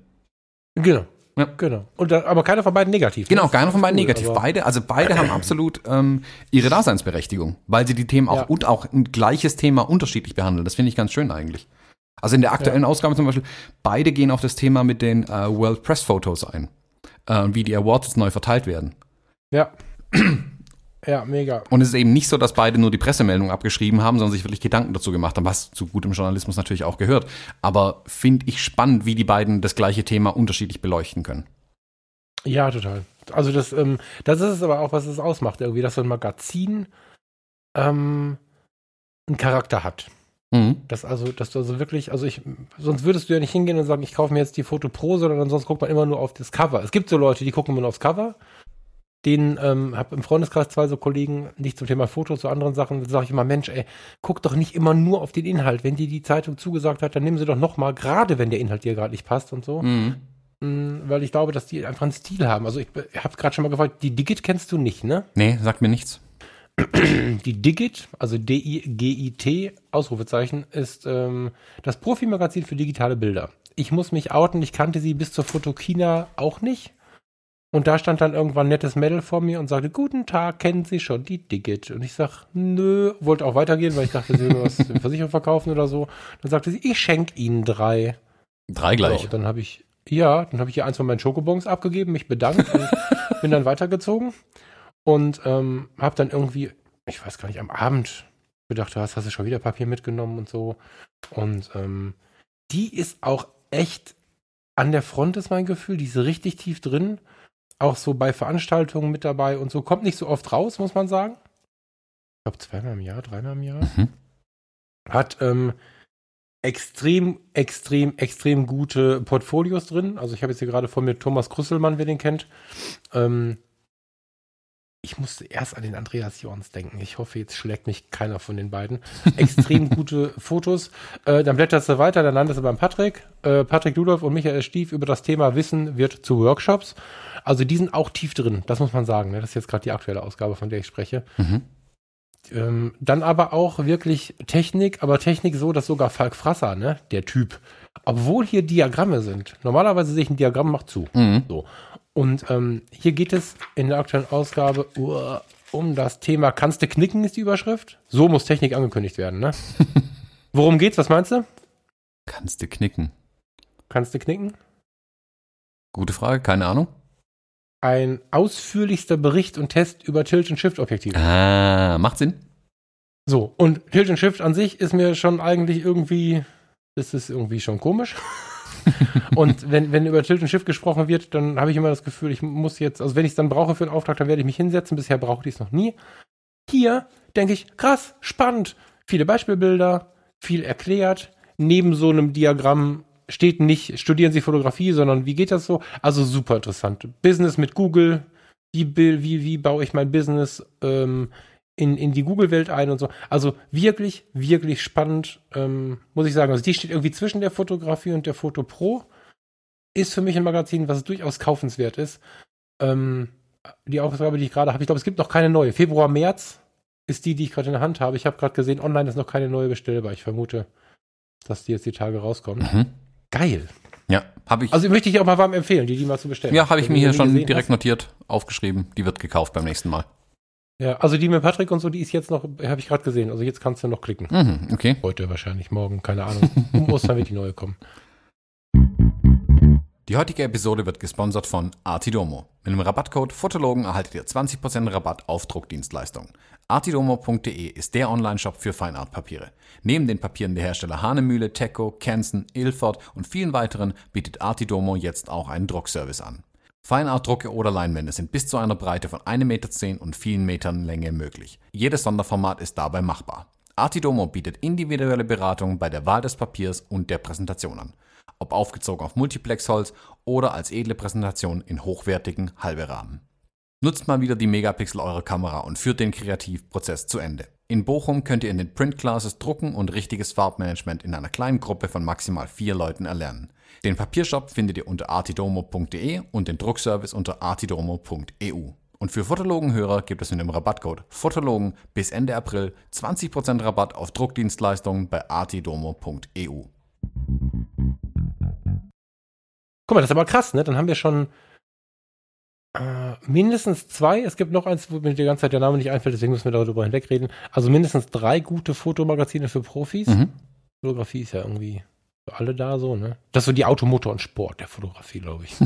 Genau. Ja. Genau. Und da, aber keiner von beiden negativ. ne? Genau, keiner von beiden Cool, negativ. Beide, also beide haben absolut ähm, ihre Daseinsberechtigung, weil sie die Themen auch Ja. und auch ein gleiches Thema unterschiedlich behandeln. Das finde ich ganz schön eigentlich. Also in der aktuellen Ausgabe zum Beispiel, beide gehen auf das Thema mit den äh, World Press Photos ein. Äh, wie die Awards jetzt neu verteilt werden. Ja. ja, mega. Und es ist eben nicht so, dass beide nur die Pressemeldung abgeschrieben haben, sondern sich wirklich Gedanken dazu gemacht haben, was zu gutem Journalismus natürlich auch gehört. Aber finde ich spannend, wie die beiden das gleiche Thema unterschiedlich beleuchten können. Ja, total. Also das, ähm, das ist es aber auch, was es ausmacht, irgendwie, dass so ein Magazin ähm, einen Charakter hat. Mhm. Das also, dass du also wirklich, also ich, sonst würdest du ja nicht hingehen und sagen, ich kaufe mir jetzt die Foto Pro, sondern sonst guckt man immer nur auf das Cover. Es gibt so Leute, die gucken immer nur aufs Cover. Den ähm, habe im Freundeskreis zwei so Kollegen, nicht zum Thema Fotos, zu anderen Sachen, sage ich immer, Mensch, ey, guck doch nicht immer nur auf den Inhalt. Wenn dir die Zeitung zugesagt hat, dann nehmen sie doch noch mal, gerade wenn der Inhalt dir gerade nicht passt und so. Mhm. Mm, Weil ich glaube, dass die einfach einen Stil haben. Also ich habe gerade schon mal gefragt, die Digit kennst du nicht, ne? Nee, sagt mir nichts. Die Digit, also D-I-G-I-T, Ausrufezeichen, ist ähm, das Profimagazin für digitale Bilder. Ich muss mich outen, ich kannte sie bis zur Fotokina auch nicht. Und da stand dann irgendwann ein nettes Mädel vor mir und sagte, guten Tag, kennen Sie schon die Digit? Und ich sag, nö, wollte auch weitergehen, weil ich dachte, sie will was in Versicherung verkaufen oder so. Dann sagte sie, ich schenke Ihnen drei. Drei gleich. und dann habe ich, ja, dann habe ich hier eins von meinen Schokobons abgegeben, mich bedankt und bin dann weitergezogen und ähm, habe dann irgendwie, ich weiß gar nicht, am Abend gedacht, hast, hast du schon wieder Papier mitgenommen und so. Und ähm, die ist auch echt an der Front, ist mein Gefühl. Die ist richtig tief drin. Auch so bei Veranstaltungen mit dabei und so. Kommt nicht so oft raus, muss man sagen. Ich glaube, zweimal im Jahr, dreimal im Jahr Mhm. hat ähm, extrem, extrem, extrem gute Portfolios drin. Also ich habe jetzt hier gerade vor mir Thomas Krüsselmann, wer den kennt. Ähm, ich musste erst an den Andreas Jorns denken. Ich hoffe, jetzt schlägt mich keiner von den beiden. Extrem gute Fotos. Äh, dann blätterst du weiter, dann landest du beim Patrick. Äh, Patrick Ludolf und Michael Stief über das Thema Wissen wird zu Workshops. Also die sind auch tief drin, das muss man sagen. Ne? Das ist jetzt gerade die aktuelle Ausgabe, von der ich spreche. Mhm. Ähm, dann aber auch wirklich Technik, aber Technik so, dass sogar Falk Frasser, ne, der Typ, obwohl hier Diagramme sind. Normalerweise sehe ich ein Diagramm, macht zu. Mhm. So. Und ähm, hier geht es in der aktuellen Ausgabe uh, um das Thema Kannst du knicken, ist die Überschrift. So muss Technik angekündigt werden, ne? Worum geht's? Was meinst du? Kannst du knicken? Kannst du knicken? Gute Frage, keine Ahnung. Ein ausführlichster Bericht und Test über Tilt-and-Shift-Objektive. Ah, macht Sinn. So, und Tilt and Shift an sich ist mir schon eigentlich irgendwie, das ist irgendwie schon komisch. und wenn, wenn über Tilt and Shift gesprochen wird, dann habe ich immer das Gefühl, ich muss jetzt, also wenn ich es dann brauche für einen Auftrag, dann werde ich mich hinsetzen. Bisher brauchte ich es noch nie. Hier denke ich, krass, spannend. Viele Beispielbilder, viel erklärt. Neben so einem Diagramm steht nicht, studieren Sie Fotografie, sondern wie geht das so? Also super interessant. Business mit Google. Wie, wie, wie baue ich mein Business ähm, in, in die Google-Welt ein und so. Also wirklich, wirklich spannend, ähm, muss ich sagen. Also die steht irgendwie zwischen der Fotografie und der Foto Pro. Ist für mich ein Magazin, was durchaus kaufenswert ist. Ähm, die Ausgabe, die ich gerade habe, ich glaube, es gibt noch keine neue. Februar, März ist die, die ich gerade in der Hand habe. Ich habe gerade gesehen, online ist noch keine neue bestellbar. Ich vermute, dass die jetzt die Tage rauskommen. Mhm. Geil. Ja, habe ich. Also möchte ich auch mal warm empfehlen, die die mal zu bestellen. ja, habe ich mir hier schon direkt hast. notiert, aufgeschrieben. Die wird gekauft beim nächsten Mal. Ja, also die mit Patrick und so, die ist jetzt noch, habe ich gerade gesehen. Also jetzt kannst du noch klicken. Mhm, okay. Heute wahrscheinlich, morgen, keine Ahnung. Um Ostern wird die neue kommen. Die heutige Episode wird gesponsert von Artidomo. Mit dem Rabattcode Fotologen erhaltet ihr 20% Rabatt auf Druckdienstleistungen. Artidomo.de ist der Online-Shop für Feinartpapiere. Neben den Papieren der Hersteller Hanemühle, Teco, Canson, Ilford und vielen weiteren bietet Artidomo jetzt auch einen Druckservice an. Feinartdrucke oder Leinwände sind bis zu einer Breite von 1,10 Meter und vielen Metern Länge möglich. Jedes Sonderformat ist dabei machbar. Artidomo bietet individuelle Beratung bei der Wahl des Papiers und der Präsentation an. Ob aufgezogen auf Multiplexholz oder als edle Präsentation in hochwertigen Halberahmen. Nutzt mal wieder die Megapixel eurer Kamera und führt den Kreativprozess zu Ende. In Bochum könnt ihr in den Print Classes drucken und richtiges Farbmanagement in einer kleinen Gruppe von maximal vier Leuten erlernen. Den Papiershop findet ihr unter artidomo.de und den Druckservice unter artidomo.eu. Und für Fotologenhörer gibt es mit dem Rabattcode Fotologen bis Ende April 20% Rabatt auf Druckdienstleistungen bei artidomo.eu. Guck mal, das ist aber krass, ne? Dann haben wir schon äh, mindestens zwei. Es gibt noch eins, wo mir die ganze Zeit der Name nicht einfällt, deswegen müssen wir darüber hinwegreden. Also mindestens drei gute Fotomagazine für Profis. Mhm. Fotografie ist ja irgendwie alle da so, ne? Das ist so die Automotor und Sport der Fotografie, glaube ich.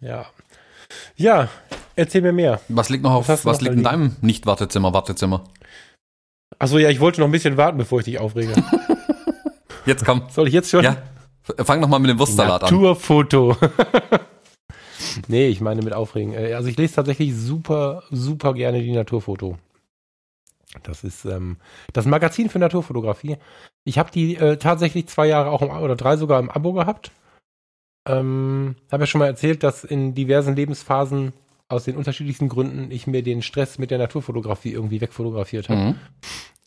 ja. Ja, erzähl mir mehr. Was liegt noch auf, Was was, noch liegt in deinem Nicht-Wartezimmer, Wartezimmer? Achso, ja, ich wollte noch ein bisschen warten, bevor ich dich aufrege. Jetzt komm. Soll ich jetzt schon? Ja. Fang noch mal mit dem Wurstsalat an. Naturfoto. nee, ich meine mit Aufregen. Äh, Also ich lese tatsächlich super, super gerne die Naturfoto. Das ist ähm, das Magazin für Naturfotografie. Ich habe die äh, tatsächlich zwei Jahre auch im, oder drei sogar im Abo gehabt. Ähm, habe ja schon mal erzählt, dass in diversen Lebensphasen aus den unterschiedlichsten Gründen ich mir den Stress mit der Naturfotografie irgendwie wegfotografiert habe. Mhm.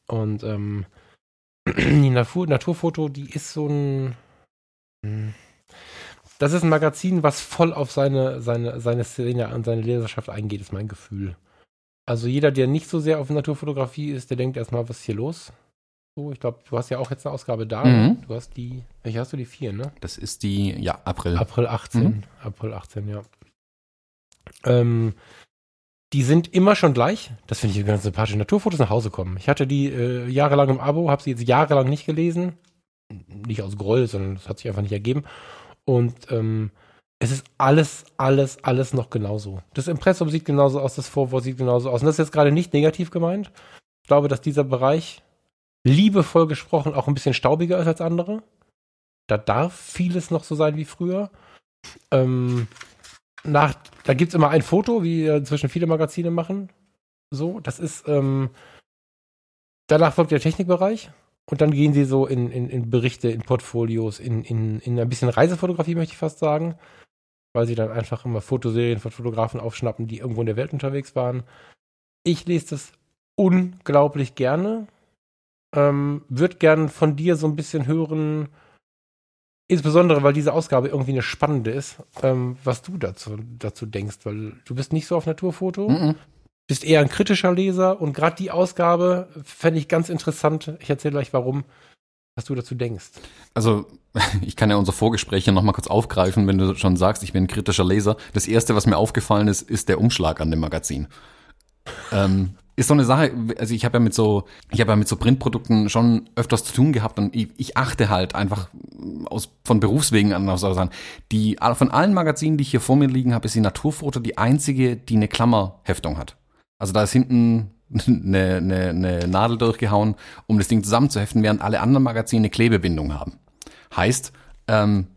Und ähm, die Natur, Naturfoto, die ist so ein. hm, Das ist ein Magazin, was voll auf seine, seine, seine Szene und seine Leserschaft eingeht, ist mein Gefühl. Also jeder, der nicht so sehr auf Naturfotografie ist, der denkt erstmal, was ist hier los? So, ich glaube, du hast ja auch jetzt eine Ausgabe da. Mhm. Du hast die, welche hast du die vier, ne? Das ist die, ja, April. April 18. Mhm. April 18, ja. Ähm, die sind immer schon gleich. Das finde ich ganz sympathisch. Naturfotos nach Hause kommen. Ich hatte die äh, jahrelang im Abo, habe sie jetzt jahrelang nicht gelesen. Nicht aus Groll, sondern es hat sich einfach nicht ergeben. Und ähm, es ist alles, alles, alles noch genauso. Das Impressum sieht genauso aus, das Vorwort sieht genauso aus. Und das ist jetzt gerade nicht negativ gemeint. Ich glaube, dass dieser Bereich liebevoll gesprochen auch ein bisschen staubiger ist als andere. Da darf vieles noch so sein wie früher. Ähm, nach, da gibt es immer ein Foto, wie inzwischen viele Magazine machen. So, das ist, ähm, danach folgt der Technikbereich und dann gehen sie so in, in, in Berichte, in Portfolios, in, in, in ein bisschen Reisefotografie, möchte ich fast sagen, weil sie dann einfach immer Fotoserien von Fotografen aufschnappen, die irgendwo in der Welt unterwegs waren. Ich lese das unglaublich gerne. Ähm, Würde gern von dir so ein bisschen hören, insbesondere weil diese Ausgabe irgendwie eine spannende ist, ähm, was du dazu, dazu denkst, weil du bist nicht so auf Naturfoto, Mhm. bist eher ein kritischer Leser und gerade die Ausgabe fände ich ganz interessant. Ich erzähle gleich warum, was du dazu denkst. Also, ich kann ja unser Vorgespräch hier nochmal kurz aufgreifen, wenn du schon sagst, ich bin ein kritischer Leser. Das erste, was mir aufgefallen ist, ist der Umschlag an dem Magazin. Ähm, ist so eine Sache, also ich habe ja mit so, ich habe ja mit so Printprodukten schon öfters zu tun gehabt und ich, ich achte halt einfach aus, von Berufswegen an auf Sachen. Die, von allen Magazinen, die ich hier vor mir liegen habe, ist die Naturfoto die einzige, die eine Klammerheftung hat. Also da ist hinten eine, eine, eine Nadel durchgehauen, um das Ding zusammenzuheften, während alle anderen Magazine eine Klebebindung haben. Heißt, ähm,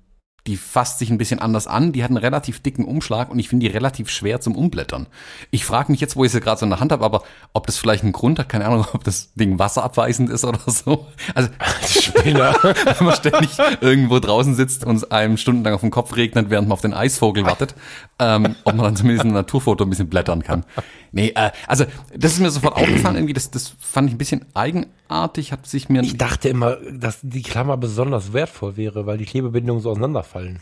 die fasst sich ein bisschen anders an, die hat einen relativ dicken Umschlag und ich finde die relativ schwer zum Umblättern. Ich frage mich jetzt, wo ich sie gerade so in der Hand habe, aber ob das vielleicht einen Grund hat, keine Ahnung, ob das Ding wasserabweisend ist oder so. Also, Spinner. wenn man ständig irgendwo draußen sitzt und es einem stundenlang auf den Kopf regnet, während man auf den Eisvogel wartet, ähm, ob man dann zumindest ein Naturfoto ein bisschen blättern kann. Nee, äh, also das ist mir sofort aufgefallen, irgendwie, das, das fand ich ein bisschen eigenartig, hat sich mir... Ich dachte immer, dass die Klammer besonders wertvoll wäre, weil die Klebebindungen so auseinanderfallen.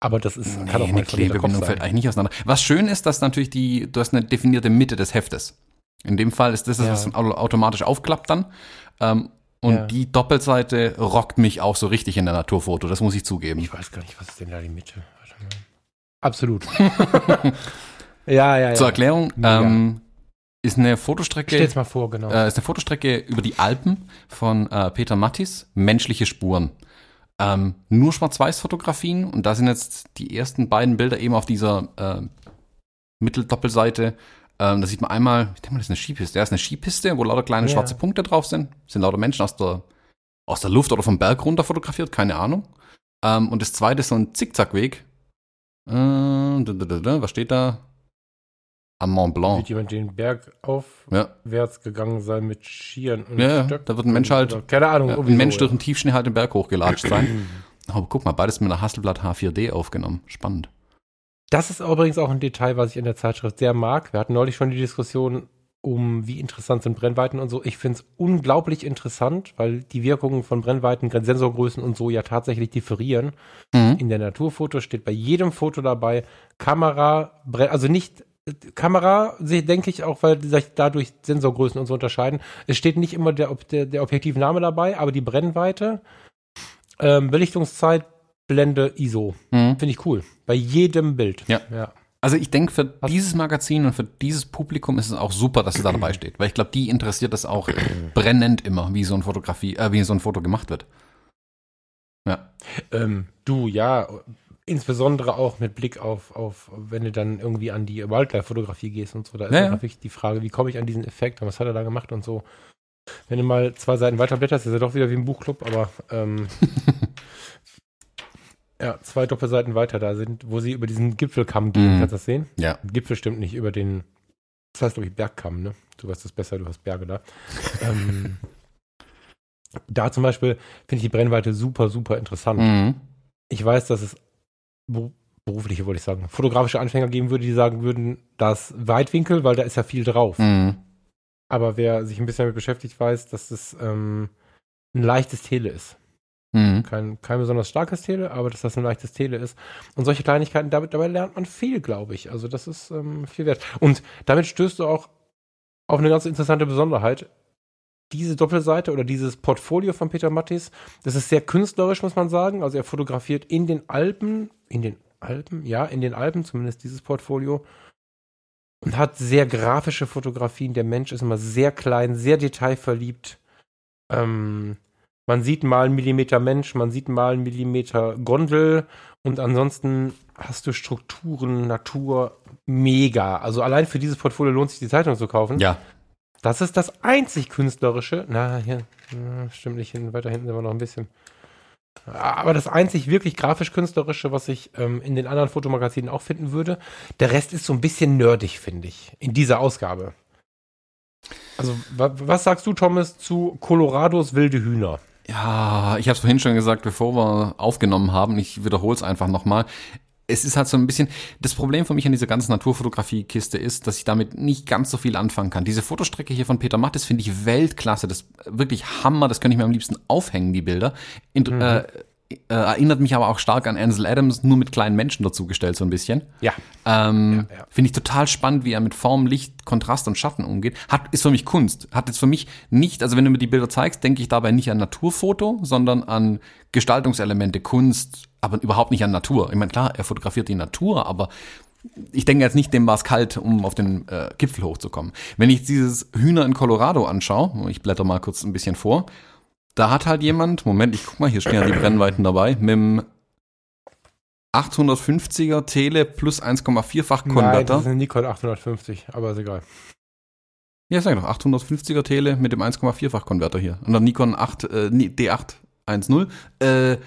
Aber das ist, kann auch Nee, eine Klebebindung fällt eigentlich nicht auseinander. Was schön ist, dass natürlich die, du hast eine definierte Mitte des Heftes. In dem Fall ist das, das Ja. was au- automatisch aufklappt dann. Ähm, und Ja. die Doppelseite rockt mich auch so richtig in der Naturfoto, das muss ich zugeben. Ich weiß gar nicht, was ist denn da die Mitte? Absolut. ja, ja, ja. Zur Erklärung, ähm, ist eine Fotostrecke, Stell's mal vor, genau. äh, ist eine Fotostrecke über die Alpen von äh, Peter Mattis, menschliche Spuren. Ähm, nur Schwarz-Weiß-Fotografien und da sind jetzt die ersten beiden Bilder eben auf dieser äh, Mitteldoppelseite. Ähm, da sieht man einmal, ich denke mal, das ist eine Skipiste. Ja, ist eine Skipiste, wo lauter kleine Ja. schwarze Punkte drauf sind. Sind lauter Menschen aus der, aus der Luft oder vom Berg runter fotografiert, keine Ahnung. Ähm, und das zweite ist so ein Zickzackweg. Äh, da, da, da, da, was steht da? Am Mont Blanc. Wird jemand den Berg Ja, aufwärts gegangen sein mit Skiern und Ja, ja, Stöcken da wird ein Mensch halt- oder- Keine Ahnung. ja ein Mensch so, durch ja. den Tiefschnee halt den Berg hochgelatscht sein. Aber guck mal, beides mit einer Hasselblatt H4D aufgenommen. Spannend. Das ist übrigens auch ein Detail, was ich in der Zeitschrift sehr mag. Wir hatten neulich schon die Diskussion um, wie interessant sind Brennweiten und so. Ich finde es unglaublich interessant, weil die Wirkungen von Brennweiten, Sensorgrößen und so ja tatsächlich differieren. Mhm. In der Naturfoto steht bei jedem Foto dabei Kamera, also nicht Kamera, denke ich auch, weil sich dadurch Sensorgrößen und so unterscheiden. Es steht nicht immer der, der, der Objektivname dabei, aber die Brennweite, ähm, Belichtungszeit, Blende, ISO. Mhm. Finde ich cool. Bei jedem Bild. Ja. ja. Also ich denke, für Hast dieses Magazin und für dieses Publikum ist es auch super, dass es da dabei steht. Weil ich glaube, die interessiert das auch brennend immer, wie so ein Fotografie, äh, wie so ein Foto gemacht wird. Ja. Ähm, du, ja, insbesondere auch mit Blick auf, auf, wenn du dann irgendwie an die Wildlife-Fotografie gehst und so, da ist ja, ja. häufig die Frage, wie komme ich an diesen Effekt und was hat er da gemacht und so. Wenn du mal zwei Seiten weiter blätterst, ist er doch wieder wie ein Buchclub, aber ähm, ja, zwei Doppelseiten weiter da sind, wo sie über diesen Gipfelkamm gehen. Mhm. Kannst du das sehen? Ja. Gipfel stimmt nicht über den, das heißt, glaube ich, Bergkamm, ne? Du weißt das besser, du hast Berge da. ähm, da zum Beispiel finde ich die Brennweite super, super interessant. Mhm. Ich weiß, dass es berufliche, wollte ich sagen, fotografische Anfänger geben würde, die sagen würden, das Weitwinkel, weil da ist ja viel drauf. Mhm. Aber wer sich ein bisschen damit beschäftigt, weiß, dass es ähm, ein leichtes Tele ist. Mhm. Kein, kein besonders starkes Tele, aber dass das ein leichtes Tele ist. Und solche Kleinigkeiten, damit, dabei lernt man viel, glaube ich. Also das ist ähm, viel wert. Und damit stößt du auch auf eine ganz interessante Besonderheit. Diese Doppelseite oder dieses Portfolio von Peter Mattis, das ist sehr künstlerisch, muss man sagen. Also er fotografiert in den Alpen, in den Alpen, ja, in den Alpen zumindest dieses Portfolio und hat sehr grafische Fotografien. Der Mensch ist immer sehr klein, sehr detailverliebt. Ähm, man sieht mal einen Millimeter Mensch, man sieht mal einen Millimeter Gondel und ansonsten hast du Strukturen, Natur, mega. Also allein für dieses Portfolio lohnt sich die Zeitung zu kaufen. Ja. Das ist das einzig künstlerische. Na, hier, stimmt nicht hin, weiter hinten sind wir noch ein bisschen. Aber das einzig wirklich grafisch-künstlerische, was ich ähm, in den anderen Fotomagazinen auch finden würde, der Rest ist so ein bisschen nerdig, finde ich, in dieser Ausgabe. Also, wa was sagst du, Thomas, zu Colorados wilde Hühner? Ja, ich habe es vorhin schon gesagt, bevor wir aufgenommen haben. Ich wiederhole es einfach nochmal es ist halt so ein bisschen, das Problem für mich an dieser ganzen Naturfotografie-Kiste ist, dass ich damit nicht ganz so viel anfangen kann. Diese Fotostrecke hier von Peter Mattes finde ich Weltklasse, das wirklich Hammer, das könnte ich mir am liebsten aufhängen, die Bilder. In, mhm. äh, äh, erinnert mich aber auch stark an Ansel Adams, nur mit kleinen Menschen dazugestellt, so ein bisschen. Ja. Ähm, ja, ja. Finde ich total spannend, wie er mit Form, Licht, Kontrast und Schatten umgeht. Hat, ist für mich Kunst. Hat jetzt für mich nicht, also wenn du mir die Bilder zeigst, denke ich dabei nicht an Naturfoto, sondern an Gestaltungselemente, Kunst, aber überhaupt nicht an Natur. Ich meine, klar, er fotografiert die Natur, aber ich denke jetzt nicht, dem war es kalt, um auf den äh, Gipfel hochzukommen. Wenn ich dieses Hühner in Colorado anschaue, ich blätter mal kurz ein bisschen vor, da hat halt jemand, Moment, ich guck mal, hier stehen ja die Brennweiten dabei, mit dem 850er Tele plus 1,4-fach Konverter. Nein, das ist ein Nikon 850, aber ist egal. Ja, sag doch, 850er Tele mit dem 1,4-fach Konverter hier. Und dann Nikon 8, äh, D810. Äh,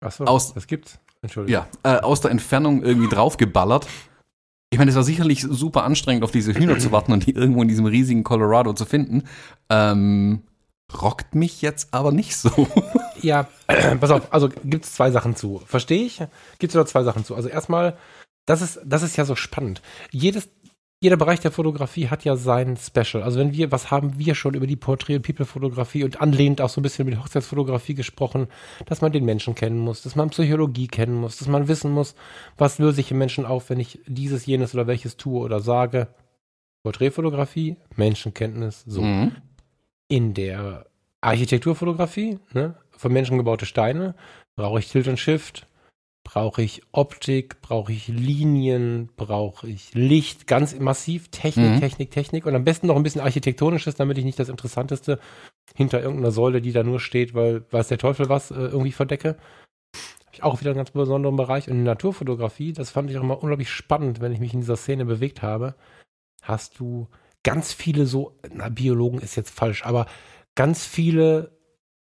Achso, aus, das gibt's. Entschuldigung. Ja, äh, aus der Entfernung irgendwie draufgeballert. Ich meine, es war sicherlich super anstrengend, auf diese Hühner zu warten und die irgendwo in diesem riesigen Colorado zu finden. Ähm, rockt mich jetzt aber nicht so. ja, äh, pass auf, also gibt es zwei Sachen zu. Verstehe ich? Gibt es da zwei Sachen zu. Also erstmal, das ist, das ist ja so spannend. Jedes, jeder Bereich der Fotografie hat ja sein Special. Also wenn wir, was haben wir schon über die Portrait- und People-Fotografie und anlehnend auch so ein bisschen über die Hochzeitsfotografie gesprochen, dass man den Menschen kennen muss, dass man Psychologie kennen muss, dass man wissen muss, was löse ich im Menschen auf, wenn ich dieses, jenes oder welches tue oder sage. Porträtfotografie, Menschenkenntnis, so. Mhm in der Architekturfotografie, ne, von Menschen gebaute Steine, brauche ich Tilt und Shift, brauche ich Optik, brauche ich Linien, brauche ich Licht, ganz massiv, Technik, mhm. Technik, Technik und am besten noch ein bisschen architektonisches, damit ich nicht das Interessanteste hinter irgendeiner Säule, die da nur steht, weil weiß der Teufel was, äh, irgendwie verdecke. Habe ich auch wieder einen ganz besonderen Bereich. Und in Naturfotografie, das fand ich auch immer unglaublich spannend, wenn ich mich in dieser Szene bewegt habe, hast du ganz viele so, na, Biologen ist jetzt falsch, aber ganz viele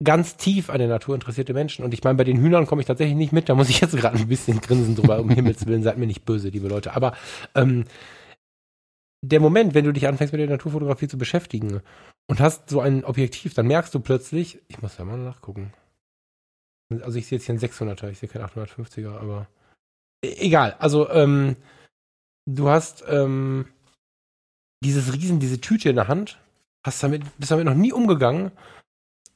ganz tief an der Natur interessierte Menschen. Und ich meine, bei den Hühnern komme ich tatsächlich nicht mit, da muss ich jetzt gerade ein bisschen grinsen drüber, um Himmels Willen, seid mir nicht böse, liebe Leute. Aber ähm, der Moment, wenn du dich anfängst mit der Naturfotografie zu beschäftigen und hast so ein Objektiv, dann merkst du plötzlich, ich muss da mal nachgucken. Also ich sehe jetzt hier einen 600er, ich sehe keinen 850er, aber egal, also ähm, du hast ähm, dieses Riesen, diese Tüte in der Hand, hast damit, bist damit noch nie umgegangen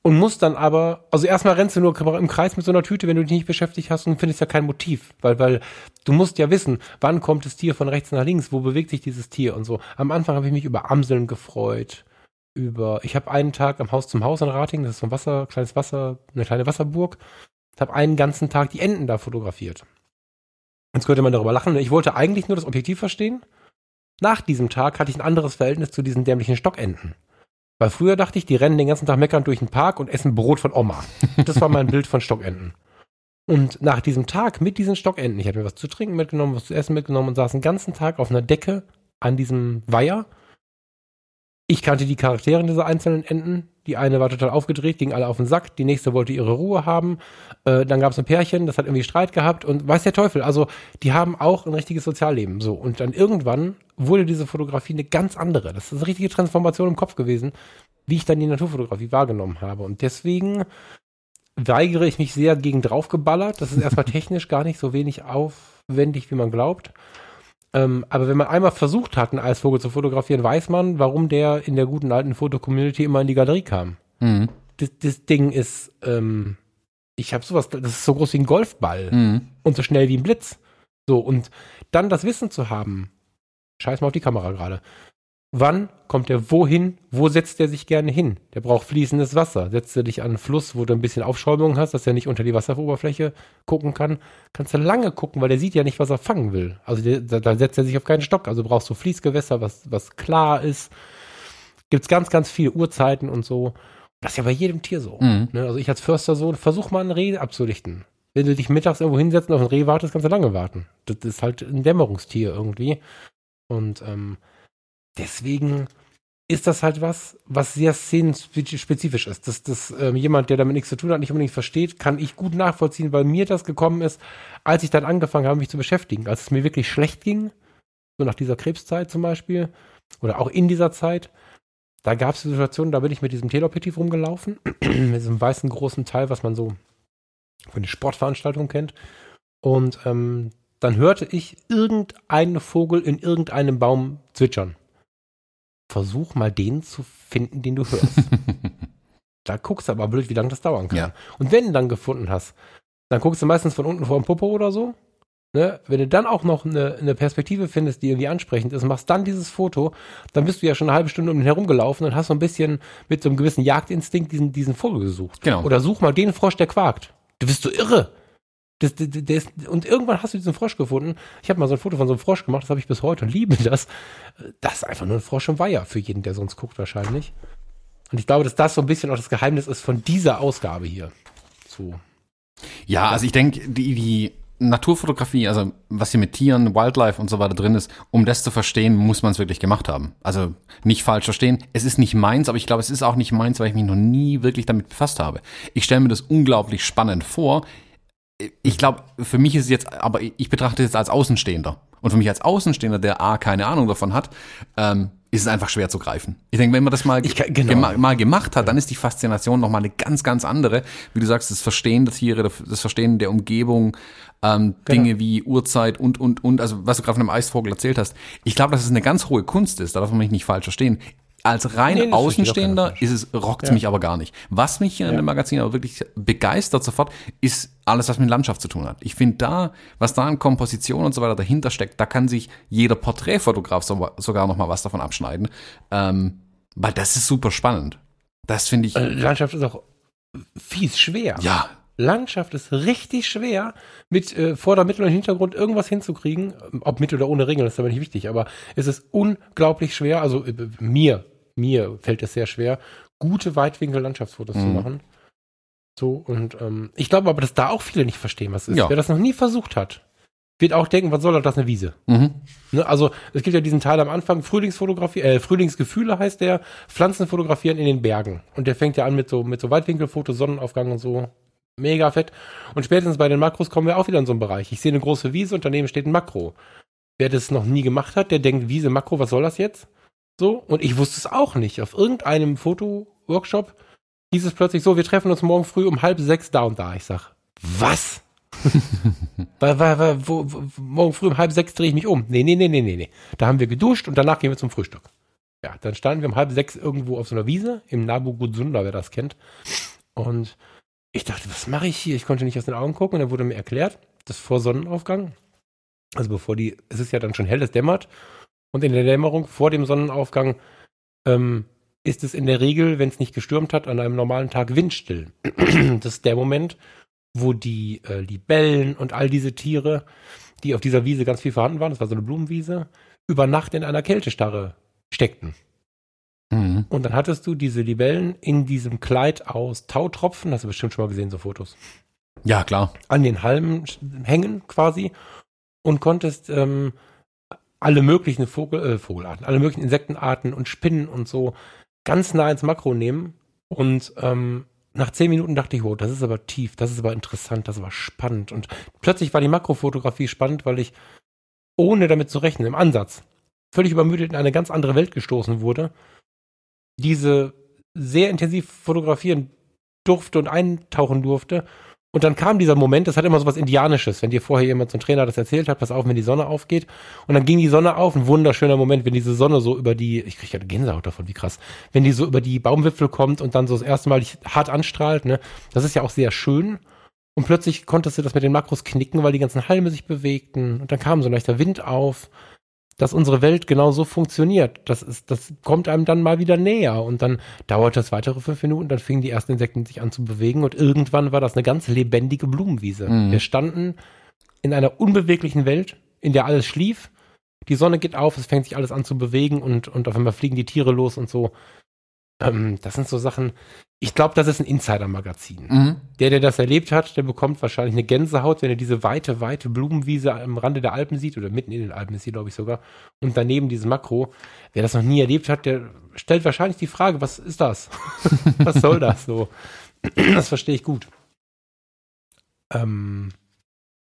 und musst dann aber, also erstmal rennst du nur im Kreis mit so einer Tüte, wenn du dich nicht beschäftigt hast und findest ja kein Motiv, weil, weil du musst ja wissen, wann kommt das Tier von rechts nach links, wo bewegt sich dieses Tier und so. Am Anfang habe ich mich über Amseln gefreut, über, ich habe einen Tag am Haus zum Haus in Rating, das ist so ein Wasser, kleines Wasser, eine kleine Wasserburg, habe einen ganzen Tag die Enten da fotografiert. Jetzt könnte man darüber lachen. Ich wollte eigentlich nur das Objektiv verstehen. Nach diesem Tag hatte ich ein anderes Verhältnis zu diesen dämlichen Stockenten. Weil früher dachte ich, die rennen den ganzen Tag meckern durch den Park und essen Brot von Oma. Das war mein Bild von Stockenten. Und nach diesem Tag mit diesen Stockenten, ich hatte mir was zu trinken mitgenommen, was zu essen mitgenommen und saß den ganzen Tag auf einer Decke an diesem Weiher. Ich kannte die Charaktere dieser einzelnen Enten. Die eine war total aufgedreht, ging alle auf den Sack. Die nächste wollte ihre Ruhe haben. Äh, dann gab es ein Pärchen, das hat irgendwie Streit gehabt und weiß der Teufel. Also die haben auch ein richtiges Sozialleben. So und dann irgendwann wurde diese Fotografie eine ganz andere. Das ist eine richtige Transformation im Kopf gewesen, wie ich dann die Naturfotografie wahrgenommen habe. Und deswegen weigere ich mich sehr gegen draufgeballert. Das ist erstmal technisch gar nicht so wenig aufwendig, wie man glaubt. Ähm, aber wenn man einmal versucht hat, einen Eisvogel zu fotografieren, weiß man, warum der in der guten alten Fotocommunity immer in die Galerie kam. Mhm. Das, das, Ding ist, ähm, ich habe sowas, das ist so groß wie ein Golfball mhm. und so schnell wie ein Blitz. So, und dann das Wissen zu haben, scheiß mal auf die Kamera gerade, Wann kommt er wohin? Wo setzt er sich gerne hin? Der braucht fließendes Wasser. Setzt er dich an einen Fluss, wo du ein bisschen Aufschäumung hast, dass er nicht unter die Wasseroberfläche gucken kann, kannst du lange gucken, weil der sieht ja nicht, was er fangen will. Also der, da setzt er sich auf keinen Stock. Also brauchst du Fließgewässer, was, was klar ist. Gibt's ganz, ganz viele Uhrzeiten und so. Das ist ja bei jedem Tier so. Mhm. Ne? Also ich als Förstersohn versuch mal ein Reh abzulichten. Wenn du dich mittags irgendwo hinsetzt und auf ein Reh wartest, kannst du lange warten. Das ist halt ein Dämmerungstier irgendwie. Und ähm, deswegen ist das halt was, was sehr szenenspezifisch ist. Dass das ähm, jemand, der damit nichts zu tun hat, nicht unbedingt versteht, kann ich gut nachvollziehen, weil mir das gekommen ist, als ich dann angefangen habe, mich zu beschäftigen. Als es mir wirklich schlecht ging, so nach dieser Krebszeit zum Beispiel, oder auch in dieser Zeit, da gab es Situationen, da bin ich mit diesem Teleobjektiv rumgelaufen, mit diesem weißen großen Teil, was man so von den Sportveranstaltungen kennt. Und ähm, dann hörte ich irgendeinen Vogel in irgendeinem Baum zwitschern versuch mal den zu finden, den du hörst. da guckst du aber blöd, wie lange das dauern kann. Ja. Und wenn du dann gefunden hast, dann guckst du meistens von unten vor dem Popo oder so. Ne? Wenn du dann auch noch eine, eine, Perspektive findest, die irgendwie ansprechend ist, machst dann dieses Foto, dann bist du ja schon eine halbe Stunde um ihn herumgelaufen und hast so ein bisschen mit so einem gewissen Jagdinstinkt diesen, diesen Vogel gesucht. Genau. Oder such mal den Frosch, der quakt. Du bist so irre. Das, das, das, und irgendwann hast du diesen Frosch gefunden. Ich habe mal so ein Foto von so einem Frosch gemacht, das habe ich bis heute und liebe das. Das ist einfach nur ein Frosch im Weiher für jeden, der sonst guckt wahrscheinlich. Und ich glaube, dass das so ein bisschen auch das Geheimnis ist von dieser Ausgabe hier. So. Ja, also ich denke, die, die Naturfotografie, also was hier mit Tieren, Wildlife und so weiter drin ist, um das zu verstehen, muss man es wirklich gemacht haben. Also nicht falsch verstehen. Es ist nicht meins, aber ich glaube, es ist auch nicht meins, weil ich mich noch nie wirklich damit befasst habe. Ich stelle mir das unglaublich spannend vor ich glaube, für mich ist es jetzt, aber ich betrachte es jetzt als Außenstehender. Und für mich als Außenstehender, der A, keine Ahnung davon hat, ähm, ist es einfach schwer zu greifen. Ich denke, wenn man das mal, kann, genau. gema mal gemacht hat, dann ist die Faszination nochmal eine ganz, ganz andere. Wie du sagst, das Verstehen der Tiere, das Verstehen der Umgebung, ähm, genau. Dinge wie Uhrzeit und, und, und, also was du gerade von einem Eisvogel erzählt hast. Ich glaube, dass es eine ganz hohe Kunst ist, da darf man mich nicht falsch verstehen als rein nee, Außenstehender ist es, rockt es ja. mich aber gar nicht. Was mich in ja. dem Magazin aber wirklich begeistert sofort, ist alles, was mit Landschaft zu tun hat. Ich finde da, was da an Komposition und so weiter dahinter steckt, da kann sich jeder Porträtfotograf so, sogar noch mal was davon abschneiden. Ähm, weil das ist super spannend. Das finde ich. Äh, Landschaft ist auch fies schwer. Ja. Landschaft ist richtig schwer, mit äh, Vorder-, Mittel- und Hintergrund irgendwas hinzukriegen. Ob mit oder ohne Ringel, ist aber nicht wichtig. Aber es ist unglaublich schwer. Also äh, mir mir fällt es sehr schwer, gute Weitwinkel-Landschaftsfotos mhm. zu machen. So, und ähm, ich glaube aber, dass da auch viele nicht verstehen, was ist. Ja. Wer das noch nie versucht hat, wird auch denken, was soll das, eine Wiese? Mhm. Ne, also es gibt ja diesen Teil am Anfang, Frühlingsfotografie, äh, Frühlingsgefühle heißt der, Pflanzen fotografieren in den Bergen. Und der fängt ja an mit so, mit so Weitwinkelfotos, Sonnenaufgang und so. Mega fett. Und spätestens bei den Makros kommen wir auch wieder in so einen Bereich. Ich sehe eine große Wiese und daneben steht ein Makro. Wer das noch nie gemacht hat, der denkt, Wiese, Makro, was soll das jetzt? So, und ich wusste es auch nicht. Auf irgendeinem Foto-Workshop hieß es plötzlich so, wir treffen uns morgen früh um halb sechs da und da. Ich sag, was? weil, weil, wo, wo, morgen früh um halb sechs drehe ich mich um. Nee, nee, nee, nee, nee, nee. Da haben wir geduscht und danach gehen wir zum Frühstück. Ja, dann standen wir um halb sechs irgendwo auf so einer Wiese im Nabu Gutsunda, wer das kennt. Und ich dachte, was mache ich hier? Ich konnte nicht aus den Augen gucken und dann wurde mir erklärt, dass vor Sonnenaufgang, also bevor die, es ist ja dann schon hell, es dämmert und in der Dämmerung vor dem Sonnenaufgang ähm, ist es in der Regel, wenn es nicht gestürmt hat, an einem normalen Tag windstill. das ist der Moment, wo die äh, Libellen und all diese Tiere, die auf dieser Wiese ganz viel vorhanden waren, das war so eine Blumenwiese, über Nacht in einer Kältestarre steckten. Mhm. Und dann hattest du diese Libellen in diesem Kleid aus Tautropfen, hast du bestimmt schon mal gesehen, so Fotos. Ja, klar. An den Halmen hängen quasi und konntest ähm, alle möglichen Vogel, äh, Vogelarten, alle möglichen Insektenarten und Spinnen und so ganz nah ins Makro nehmen. Und ähm, nach zehn Minuten dachte ich, wow, das ist aber tief, das ist aber interessant, das war spannend. Und plötzlich war die Makrofotografie spannend, weil ich, ohne damit zu rechnen, im Ansatz, völlig übermüdet in eine ganz andere Welt gestoßen wurde, diese sehr intensiv fotografieren durfte und eintauchen durfte und dann kam dieser Moment, das hat immer so was Indianisches, wenn dir vorher jemand zum Trainer das erzählt hat, pass auf, wenn die Sonne aufgeht. Und dann ging die Sonne auf, ein wunderschöner Moment, wenn diese Sonne so über die, ich kriege ja Gänsehaut davon, wie krass, wenn die so über die Baumwipfel kommt und dann so das erste Mal hart anstrahlt, ne, das ist ja auch sehr schön. Und plötzlich konntest du das mit den Makros knicken, weil die ganzen Halme sich bewegten. Und dann kam so ein leichter Wind auf dass unsere Welt genau so funktioniert. Das ist, das kommt einem dann mal wieder näher und dann dauert das weitere fünf Minuten, dann fingen die ersten Insekten sich an zu bewegen und irgendwann war das eine ganz lebendige Blumenwiese. Mhm. Wir standen in einer unbeweglichen Welt, in der alles schlief. Die Sonne geht auf, es fängt sich alles an zu bewegen und, und auf einmal fliegen die Tiere los und so. Ähm, das sind so Sachen, ich glaube, das ist ein Insider-Magazin. Mhm. Der, der das erlebt hat, der bekommt wahrscheinlich eine Gänsehaut, wenn er diese weite, weite Blumenwiese am Rande der Alpen sieht, oder mitten in den Alpen ist sie, glaube ich, sogar, und daneben dieses Makro. Wer das noch nie erlebt hat, der stellt wahrscheinlich die Frage, was ist das? was soll das so? das verstehe ich gut. Ähm,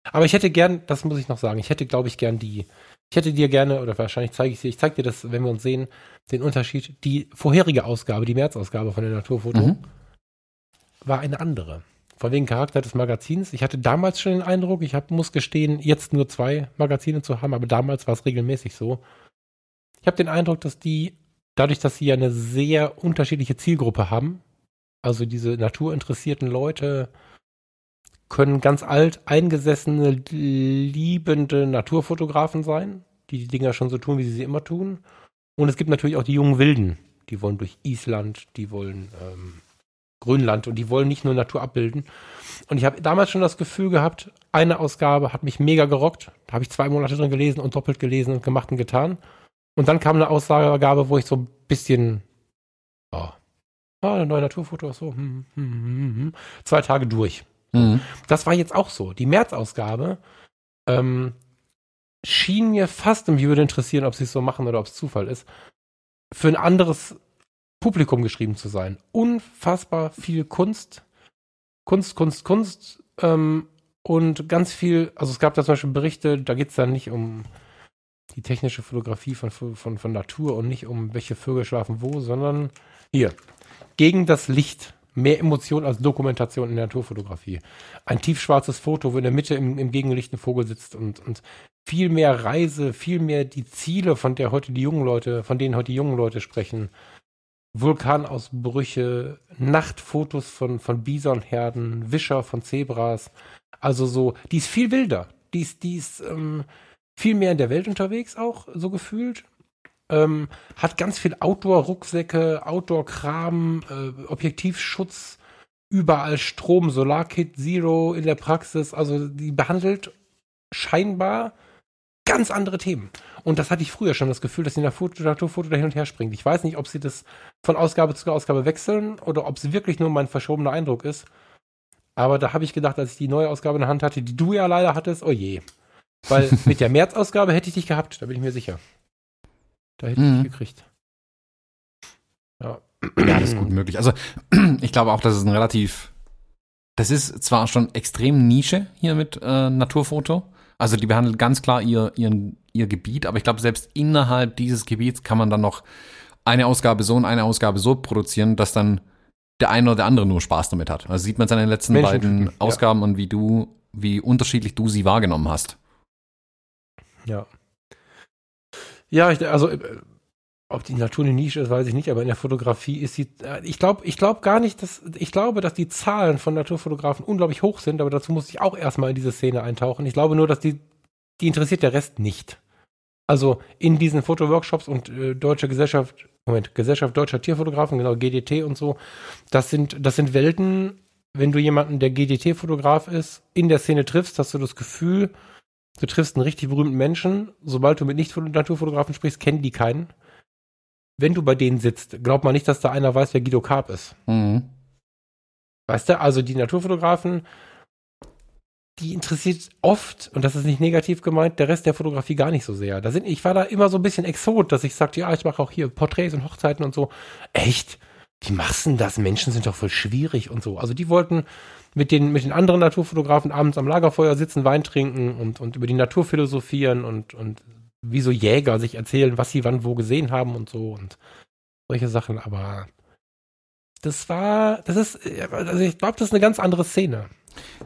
aber ich hätte gern, das muss ich noch sagen, ich hätte, glaube ich, gern die, ich hätte dir gerne, oder wahrscheinlich zeige ich dir, ich zeige dir das, wenn wir uns sehen, den Unterschied. Die vorherige Ausgabe, die März-Ausgabe von der Naturfoto, mhm. war eine andere. Von wegen Charakter des Magazins. Ich hatte damals schon den Eindruck, ich hab, muss gestehen, jetzt nur zwei Magazine zu haben, aber damals war es regelmäßig so. Ich habe den Eindruck, dass die, dadurch, dass sie ja eine sehr unterschiedliche Zielgruppe haben, also diese naturinteressierten Leute, können ganz alt eingesessene, liebende Naturfotografen sein, die die Dinger schon so tun, wie sie sie immer tun. Und es gibt natürlich auch die jungen Wilden, die wollen durch Island, die wollen ähm, Grönland und die wollen nicht nur Natur abbilden. Und ich habe damals schon das Gefühl gehabt, eine Ausgabe hat mich mega gerockt. Da habe ich zwei Monate drin gelesen und doppelt gelesen und gemacht und getan. Und dann kam eine Ausgabe, wo ich so ein bisschen, oh, oh eine neue Naturfoto, so, hm, hm, hm, hm, zwei Tage durch. Mhm. Das war jetzt auch so. Die März-Ausgabe ähm, schien mir fast, mich würde interessieren, ob sie es so machen oder ob es Zufall ist, für ein anderes Publikum geschrieben zu sein. Unfassbar viel Kunst, Kunst, Kunst, Kunst ähm, und ganz viel, also es gab da zum Beispiel Berichte, da geht es dann nicht um die technische Fotografie von, von, von Natur und nicht um welche Vögel schlafen wo, sondern hier, gegen das Licht mehr Emotion als Dokumentation in der Naturfotografie. Ein tiefschwarzes Foto, wo in der Mitte im, im Gegenlicht ein Vogel sitzt und, und viel mehr Reise, viel mehr die Ziele, von der heute die jungen Leute, von denen heute die jungen Leute sprechen. Vulkanausbrüche, Nachtfotos von, von Bisonherden, Wischer von Zebras. Also so, die ist viel wilder. Die ist, die ist ähm, viel mehr in der Welt unterwegs auch, so gefühlt. Ähm, hat ganz viel Outdoor-Rucksäcke, Outdoor-Kram, äh, Objektivschutz, überall Strom, Solarkit Zero in der Praxis. Also die behandelt scheinbar ganz andere Themen. Und das hatte ich früher schon das Gefühl, dass die Naturfoto da hin und her springt. Ich weiß nicht, ob sie das von Ausgabe zu Ausgabe wechseln oder ob es wirklich nur mein verschobener Eindruck ist. Aber da habe ich gedacht, als ich die neue Ausgabe in der Hand hatte, die du ja leider hattest, oh je. Weil mit der März-Ausgabe hätte ich dich gehabt, da bin ich mir sicher. Da hätte mhm. ich gekriegt. Ja. ja, das ist gut möglich. Also, ich glaube auch, dass es ein relativ. Das ist zwar schon extrem Nische hier mit äh, Naturfoto. Also, die behandelt ganz klar ihr, ihren, ihr Gebiet, aber ich glaube, selbst innerhalb dieses Gebiets kann man dann noch eine Ausgabe so und eine Ausgabe so produzieren, dass dann der eine oder der andere nur Spaß damit hat. Also sieht man es an den letzten beiden Ausgaben ja. und wie du wie unterschiedlich du sie wahrgenommen hast. Ja. Ja, ich, also äh, ob die Natur eine Nische ist, weiß ich nicht, aber in der Fotografie ist sie. Äh, ich glaube, ich glaube gar nicht, dass ich glaube, dass die Zahlen von Naturfotografen unglaublich hoch sind, aber dazu muss ich auch erstmal in diese Szene eintauchen. Ich glaube nur, dass die, die interessiert der Rest nicht. Also in diesen Fotoworkshops und äh, Deutsche Gesellschaft, Moment, Gesellschaft Deutscher Tierfotografen, genau, GDT und so, das sind, das sind Welten, wenn du jemanden, der GDT-Fotograf ist, in der Szene triffst, hast du das Gefühl, du triffst einen richtig berühmten Menschen. Sobald du mit Nicht-Naturfotografen sprichst, kennen die keinen. Wenn du bei denen sitzt, glaub mal nicht, dass da einer weiß, wer Guido Karp ist. Mhm. Weißt du, also die Naturfotografen, die interessiert oft, und das ist nicht negativ gemeint, der Rest der Fotografie gar nicht so sehr. Da sind, ich war da immer so ein bisschen exot, dass ich sagte, ja, ich mache auch hier Porträts und Hochzeiten und so. Echt? Wie machst du denn das? Menschen sind doch voll schwierig und so. Also die wollten mit den, mit den anderen Naturfotografen abends am Lagerfeuer sitzen, Wein trinken und, und über die Natur philosophieren und, und wie so Jäger sich erzählen, was sie wann wo gesehen haben und so und solche Sachen. Aber das war, das ist, also ich glaube, das ist eine ganz andere Szene.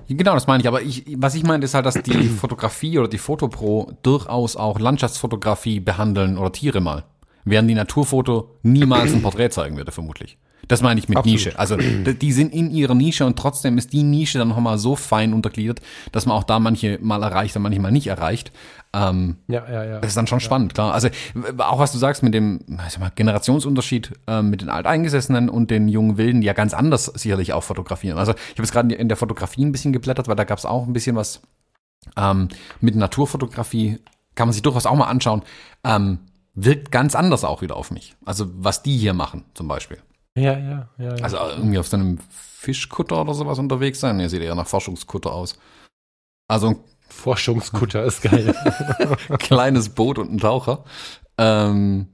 Genau, das meine ich. Aber ich, was ich meine, ist halt, dass die Fotografie oder die Fotopro durchaus auch Landschaftsfotografie behandeln oder Tiere mal. Während die Naturfoto niemals ein Porträt zeigen würde, vermutlich. Das meine ich mit Absolut. Nische. Also die sind in ihrer Nische und trotzdem ist die Nische dann nochmal so fein untergliedert, dass man auch da manche mal erreicht und manche mal nicht erreicht. Ähm, ja, ja, ja. Das ist dann schon ja. spannend, klar. Also auch was du sagst mit dem mal, Generationsunterschied äh, mit den Alteingesessenen und den jungen Wilden, die ja ganz anders sicherlich auch fotografieren. Also ich habe jetzt gerade in der Fotografie ein bisschen geblättert, weil da gab es auch ein bisschen was ähm, mit Naturfotografie. Kann man sich durchaus auch mal anschauen. Ähm, wirkt ganz anders auch wieder auf mich. Also was die hier machen zum Beispiel. Ja, ja, ja. ja. Also irgendwie auf so einem Fischkutter oder sowas unterwegs sein. Ne, sieht eher nach Forschungskutter aus. Also Forschungskutter ist geil. Kleines Boot und ein Taucher. Ähm,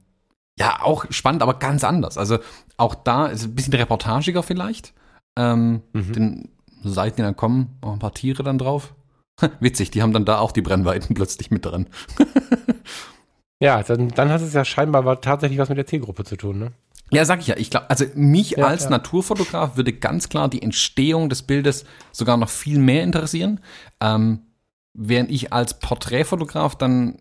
ja, auch spannend, aber ganz anders. Also auch da ist ein bisschen reportagiger vielleicht. Ähm, mhm. Den Seiten, dann kommen auch ein paar Tiere dann drauf. Witzig, die haben dann da auch die Brennweiten plötzlich mit drin. ja, dann, dann hat es ja scheinbar tatsächlich was mit der Zielgruppe zu tun, ne? Ja, sag ich ja. Ich glaube, also mich ja, als ja. Naturfotograf würde ganz klar die Entstehung des Bildes sogar noch viel mehr interessieren. Ähm, während ich als Porträtfotograf dann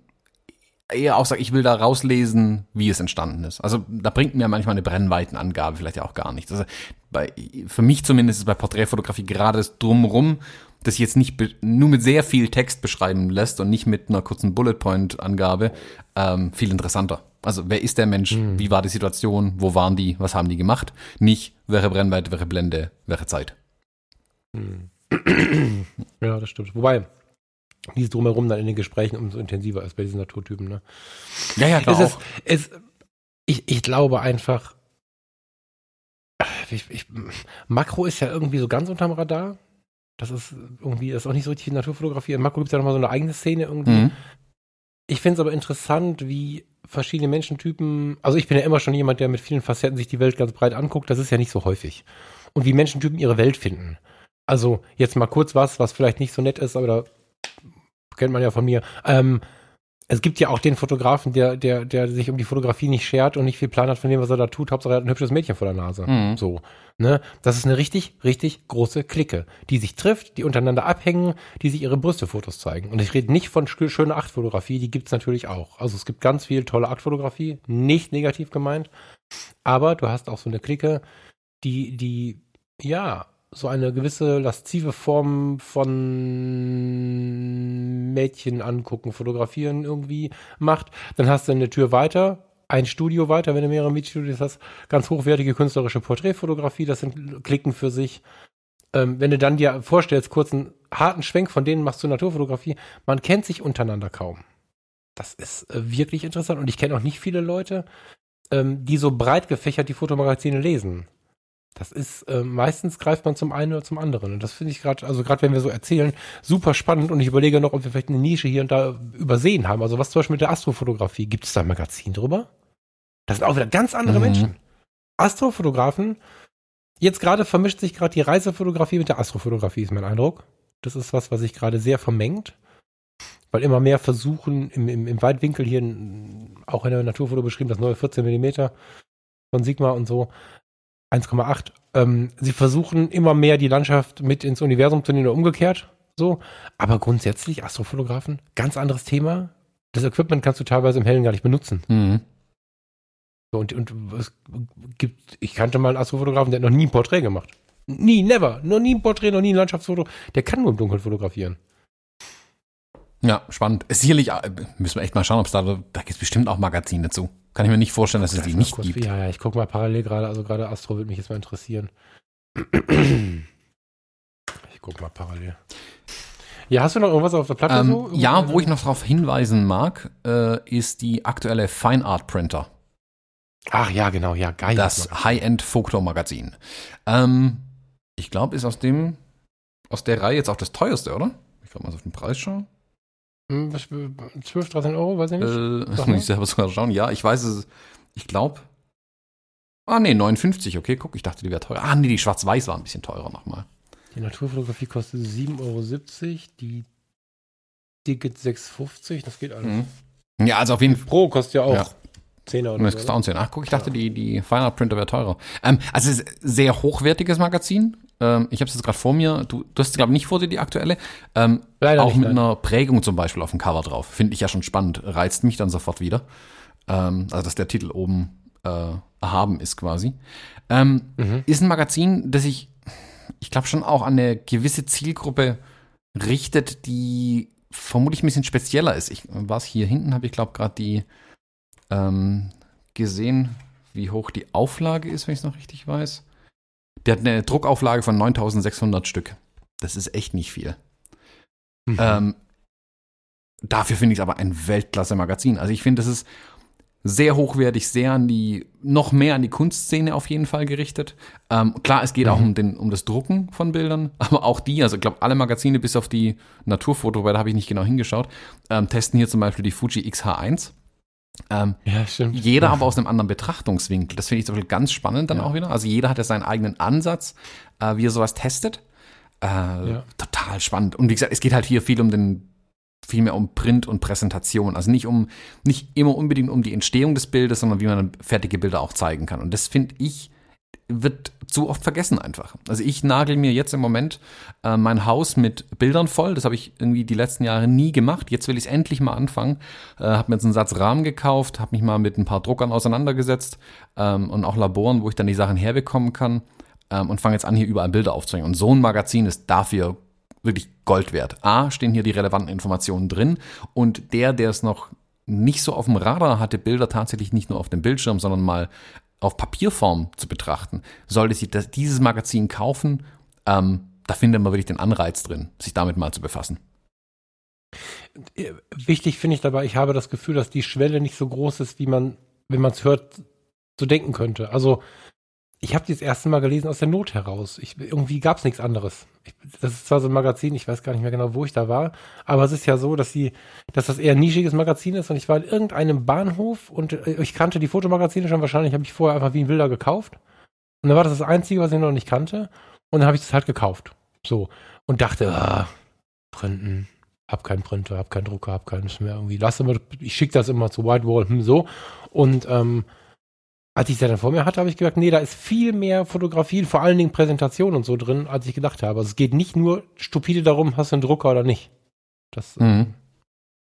eher auch sage, ich will da rauslesen, wie es entstanden ist. Also da bringt mir manchmal eine Brennweitenangabe vielleicht ja auch gar nichts. Also bei, für mich zumindest ist bei Porträtfotografie gerade das Drumrum, das jetzt nicht nur mit sehr viel Text beschreiben lässt und nicht mit einer kurzen Bullet Point Angabe, ähm, viel interessanter. Also wer ist der Mensch? Mhm. Wie war die Situation? Wo waren die? Was haben die gemacht? Nicht welche Brennweite, welche Blende, welche Zeit. Mhm. Ja, das stimmt. Wobei, dieses Drumherum dann in den Gesprächen umso intensiver ist bei diesen Naturtypen. Ne? Ja, ja, klar. Es ist, es, ich, ich glaube einfach, ich, ich, Makro ist ja irgendwie so ganz unterm Radar. Das ist irgendwie, das ist auch nicht so richtig Naturfotografie. In Makro gibt es ja nochmal so eine eigene Szene irgendwie. Mhm. Ich finde es aber interessant, wie verschiedene Menschentypen, also ich bin ja immer schon jemand, der mit vielen Facetten sich die Welt ganz breit anguckt, das ist ja nicht so häufig. Und wie Menschentypen ihre Welt finden. Also jetzt mal kurz was, was vielleicht nicht so nett ist, aber da kennt man ja von mir. Ähm, es gibt ja auch den Fotografen, der, der, der sich um die Fotografie nicht schert und nicht viel Plan hat von dem, was er da tut. Hauptsache er hat ein hübsches Mädchen vor der Nase. Mhm. So. Ne? Das ist eine richtig, richtig große Clique, die sich trifft, die untereinander abhängen, die sich ihre Brüstefotos zeigen. Und ich rede nicht von schöner Achtfotografie, die gibt's natürlich auch. Also es gibt ganz viel tolle Achtfotografie, nicht negativ gemeint. Aber du hast auch so eine Clique, die, die, ja, so eine gewisse laszive Form von Mädchen angucken, fotografieren irgendwie macht. Dann hast du eine Tür weiter, ein Studio weiter, wenn du mehrere Mietstudios hast, ganz hochwertige künstlerische Porträtfotografie, das sind Klicken für sich. Ähm, wenn du dann dir vorstellst, kurz einen harten Schwenk von denen machst du Naturfotografie, man kennt sich untereinander kaum. Das ist äh, wirklich interessant und ich kenne auch nicht viele Leute, ähm, die so breit gefächert die Fotomagazine lesen. Das ist, äh, meistens greift man zum einen oder zum anderen. Und das finde ich gerade, also gerade wenn wir so erzählen, super spannend. Und ich überlege noch, ob wir vielleicht eine Nische hier und da übersehen haben. Also was zum Beispiel mit der Astrofotografie? Gibt es da ein Magazin drüber? Das sind auch wieder ganz andere mhm. Menschen. Astrofotografen. Jetzt gerade vermischt sich gerade die Reisefotografie mit der Astrofotografie, ist mein Eindruck. Das ist was, was sich gerade sehr vermengt. Weil immer mehr versuchen, im, im, im Weitwinkel hier, auch in der Naturfoto beschrieben, das neue 14 Millimeter von Sigma und so, 1,8. Ähm, sie versuchen immer mehr die Landschaft mit ins Universum zu nehmen oder umgekehrt. So, aber grundsätzlich Astrofotografen, ganz anderes Thema. Das Equipment kannst du teilweise im Hellen gar nicht benutzen. Mhm. Und, und es gibt, ich kannte mal einen Astrofotografen, der hat noch nie ein Porträt gemacht. Nie, never. Noch nie ein Porträt, noch nie ein Landschaftsfoto. Der kann nur im Dunkeln fotografieren. Ja, spannend. Sicherlich äh, müssen wir echt mal schauen, ob es da, da gibt es bestimmt auch Magazine zu. Kann ich mir nicht vorstellen, dass es die nicht kurz, gibt. Ja, ja, ich gucke mal parallel gerade, also gerade Astro würde mich jetzt mal interessieren. Ich gucke mal parallel. Ja, hast du noch irgendwas auf der Platte? Ähm, so? ja, wo ich noch darauf hinweisen mag, äh, ist die aktuelle Fine Art Printer. Ach ja, genau, ja, geil. Das High-End Foto-Magazin. Ähm, ich glaube, ist aus dem, aus der Reihe jetzt auch das teuerste, oder? Ich kann mal auf den Preis schauen. Hm, 12, 13 Euro, weiß ich nicht. Äh, das muss ich selber sogar schauen. Ja, ich weiß es. Ich glaube. Ah, nee, 59. Okay, guck, ich dachte, die wäre teuer. Ah, nee, die Schwarz-Weiß war ein bisschen teurer nochmal. Die Naturfotografie kostet 7,70 Euro. Die Ticket 6,50. Das geht alles. Mhm. Ja, also auf jeden Fall. Pro kostet ja auch Ja. 10 Euro. Das kostet auch 10. Ach, guck, ich dachte, die, die Fine Art Printer wäre teurer. Ähm, also, es ist ein sehr hochwertiges Magazin. Ähm, ich habe es jetzt gerade vor mir. Du, du hast, glaube ich, nicht vor dir die aktuelle. Ähm, Leider auch nicht, mit nein. einer Prägung zum Beispiel auf dem Cover drauf. Finde ich ja schon spannend. Reizt mich dann sofort wieder. Ähm, also, dass der Titel oben äh, erhaben ist quasi. Ähm, Mhm. Ist ein Magazin, das sich, ich glaube, schon auch an eine gewisse Zielgruppe richtet, die vermutlich ein bisschen spezieller ist. Ich war hier hinten, habe ich glaube gerade die ähm, gesehen, wie hoch die Auflage ist, wenn ich es noch richtig weiß. Der hat eine Druckauflage von 9600 Stück. Das ist echt nicht viel. Mhm. Ähm, dafür finde ich es aber ein Weltklasse-Magazin. Also ich finde, das ist sehr hochwertig, sehr an die, noch mehr an die Kunstszene auf jeden Fall gerichtet. Ähm, klar, es geht auch Mhm. um, den, um das Drucken von Bildern, aber auch die, also ich glaube, alle Magazine bis auf die Naturfoto, weil da habe ich nicht genau hingeschaut, ähm, testen hier zum Beispiel die Fuji XH1. Ähm, ja, stimmt. jeder aber aus einem anderen Betrachtungswinkel. Das finde ich zum Beispiel ganz spannend dann Ja. auch wieder. Also jeder hat ja seinen eigenen Ansatz, äh, wie er sowas testet. Äh, Ja. Total spannend. Und wie gesagt, es geht halt hier viel um den, viel mehr um Print und Präsentation. Also nicht um, nicht immer unbedingt um die Entstehung des Bildes, sondern wie man dann fertige Bilder auch zeigen kann. Und das finde ich, wird zu oft vergessen einfach. Also ich nagel mir jetzt im Moment äh, mein Haus mit Bildern voll. Das habe ich irgendwie die letzten Jahre nie gemacht. Jetzt will ich es endlich mal anfangen. Äh, habe mir jetzt einen Satz Rahmen gekauft, habe mich mal mit ein paar Druckern auseinandergesetzt ähm, und auch Laboren, wo ich dann die Sachen herbekommen kann ähm, und fange jetzt an, hier überall Bilder aufzuhängen. Und so ein Magazin ist dafür wirklich Gold wert. A, stehen hier die relevanten Informationen drin und der, der es noch nicht so auf dem Radar hatte, Bilder tatsächlich nicht nur auf dem Bildschirm, sondern mal auf Papierform zu betrachten, sollte sich das, dieses Magazin kaufen. Ähm, da findet man wirklich den Anreiz drin, sich damit mal zu befassen. Wichtig finde ich dabei, ich habe das Gefühl, dass die Schwelle nicht so groß ist, wie man, wenn man es hört, so denken könnte. Also, ich habe die das erste Mal gelesen aus der Not heraus. Ich, irgendwie gab es nichts anderes. Ich, das ist zwar so ein Magazin, ich weiß gar nicht mehr genau, wo ich da war, aber es ist ja so, dass sie, dass das eher ein nischiges Magazin ist und ich war in irgendeinem Bahnhof und äh, ich kannte die Fotomagazine schon wahrscheinlich, habe ich vorher einfach wie ein Wilder gekauft. Und dann war das das Einzige, was ich noch nicht kannte. Und dann habe ich das halt gekauft. So. Und dachte, ah, printen, hab keinen Printer, hab keinen Drucker, hab keines mehr irgendwie. Lass immer, ich schicke das immer zu Whitewall, hm, so. Und ähm, als ich das dann vor mir hatte, habe ich gemerkt, nee, da ist viel mehr Fotografien, vor allen Dingen Präsentation und so drin, als ich gedacht habe. Also es geht nicht nur stupide darum, hast du einen Drucker oder nicht. Das, Mhm.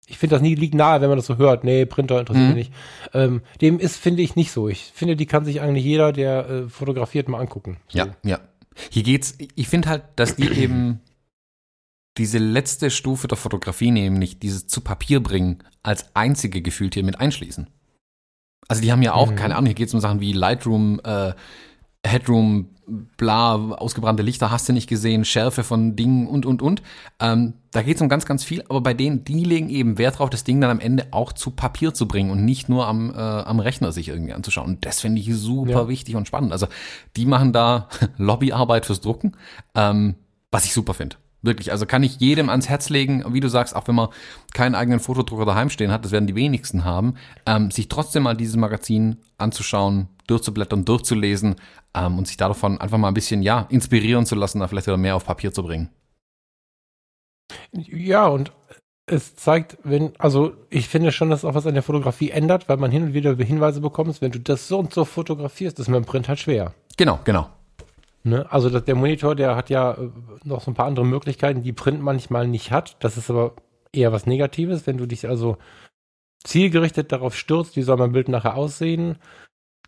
ich finde, das nie liegt nahe, wenn man das so hört. Nee, Printer interessiert Mhm. mich nicht. Ähm, dem ist, finde ich, nicht so. Ich finde, die kann sich eigentlich jeder, der äh, fotografiert, mal angucken. So. Ja, ja. Hier geht's, ich finde halt, dass die eben diese letzte Stufe der Fotografie, nämlich dieses zu Papier bringen, als einzige gefühlt hier mit einschließen. Also die haben ja auch, Mhm. keine Ahnung, hier geht's um Sachen wie Lightroom, äh, Headroom, bla, ausgebrannte Lichter hast du nicht gesehen, Schärfe von Dingen und, und, und. Ähm, da geht's um ganz, ganz viel, aber bei denen, die legen eben Wert drauf, das Ding dann am Ende auch zu Papier zu bringen und nicht nur am, äh, am Rechner sich irgendwie anzuschauen. Und das finde ich super Ja. wichtig und spannend. Also die machen da Lobbyarbeit fürs Drucken, ähm, was ich super finde. Wirklich, also kann ich jedem ans Herz legen, wie du sagst, auch wenn man keinen eigenen Fotodrucker daheim stehen hat, das werden die wenigsten haben, ähm, sich trotzdem mal dieses Magazin anzuschauen, durchzublättern, durchzulesen ähm, und sich davon einfach mal ein bisschen, ja, inspirieren zu lassen, da vielleicht wieder mehr auf Papier zu bringen. Ja, und es zeigt, wenn, also ich finde schon, dass auch was an der Fotografie ändert, weil man hin und wieder Hinweise bekommt, wenn du das so und so fotografierst, ist mit dem Print halt schwer. Genau, genau. Ne? Also das, der Monitor, der hat ja äh, noch so ein paar andere Möglichkeiten, die Print manchmal nicht hat. Das ist aber eher was Negatives, wenn du dich also zielgerichtet darauf stürzt, wie soll mein Bild nachher aussehen,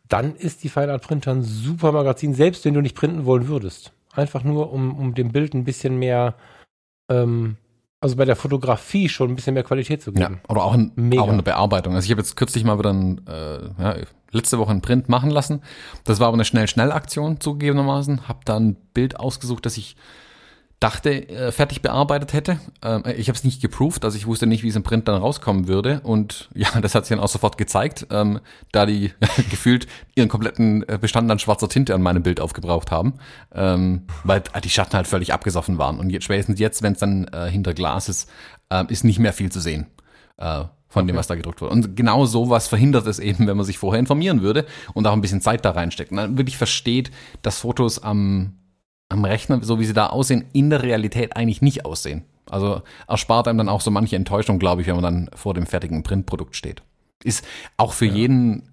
dann ist die Fine Art Printer ein super Magazin, selbst wenn du nicht printen wollen würdest. Einfach nur, um, um dem Bild ein bisschen mehr, ähm, also bei der Fotografie schon ein bisschen mehr Qualität zu geben. Ja, oder auch, in, auch in der Bearbeitung. Also ich habe jetzt kürzlich mal wieder ein, äh, ja, letzte Woche einen Print machen lassen. Das war aber eine Schnell-Schnell-Aktion zugegebenermaßen. Habe da ein Bild ausgesucht, das ich dachte, äh, fertig bearbeitet hätte. Ähm, ich habe es nicht geproved, also ich wusste nicht, wie es im Print dann rauskommen würde. Und ja, das hat sich dann auch sofort gezeigt, ähm, da die gefühlt ihren kompletten äh, Bestand an schwarzer Tinte an meinem Bild aufgebraucht haben, ähm, weil die Schatten halt völlig abgesoffen waren. Und jetzt, spätestens jetzt, wenn es dann äh, hinter Glas ist, äh, ist nicht mehr viel zu sehen. Äh, von okay. dem, was da gedruckt wurde. Und genau sowas verhindert es eben, wenn man sich vorher informieren würde und auch ein bisschen Zeit da reinsteckt. Und dann wirklich versteht, dass Fotos am am Rechner, so wie sie da aussehen, in der Realität eigentlich nicht aussehen. Also erspart einem dann auch so manche Enttäuschung, glaube ich, wenn man dann vor dem fertigen Printprodukt steht. Ist auch für ja. jeden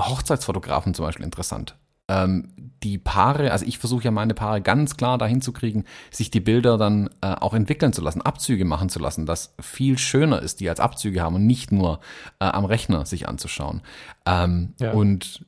Hochzeitsfotografen zum Beispiel interessant. Ähm, die Paare, also ich versuche ja meine Paare ganz klar dahin zu kriegen, sich die Bilder dann äh, auch entwickeln zu lassen, Abzüge machen zu lassen, das viel schöner ist, die als Abzüge haben und nicht nur äh, am Rechner sich anzuschauen. Ähm, ja. Und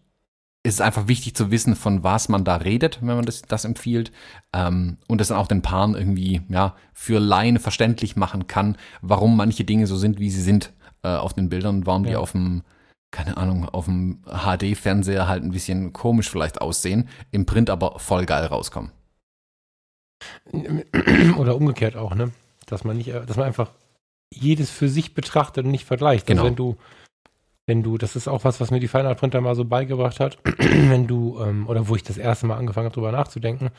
ist es einfach wichtig zu wissen, von was man da redet, wenn man das, das empfiehlt. Ähm, und das dann auch den Paaren irgendwie ja, für Laien verständlich machen kann, warum manche Dinge so sind, wie sie sind äh, auf den Bildern, warum ja. die auf dem, keine Ahnung, auf dem HD-Fernseher halt ein bisschen komisch vielleicht aussehen, im Print aber voll geil rauskommen. Oder umgekehrt auch, ne? Dass man nicht, dass man einfach jedes für sich betrachtet und nicht vergleicht. Also genau. Also wenn du wenn du, das ist auch was, was mir die Fine Art Printer mal so beigebracht hat, wenn du, ähm, oder wo ich das erste Mal angefangen habe, drüber nachzudenken,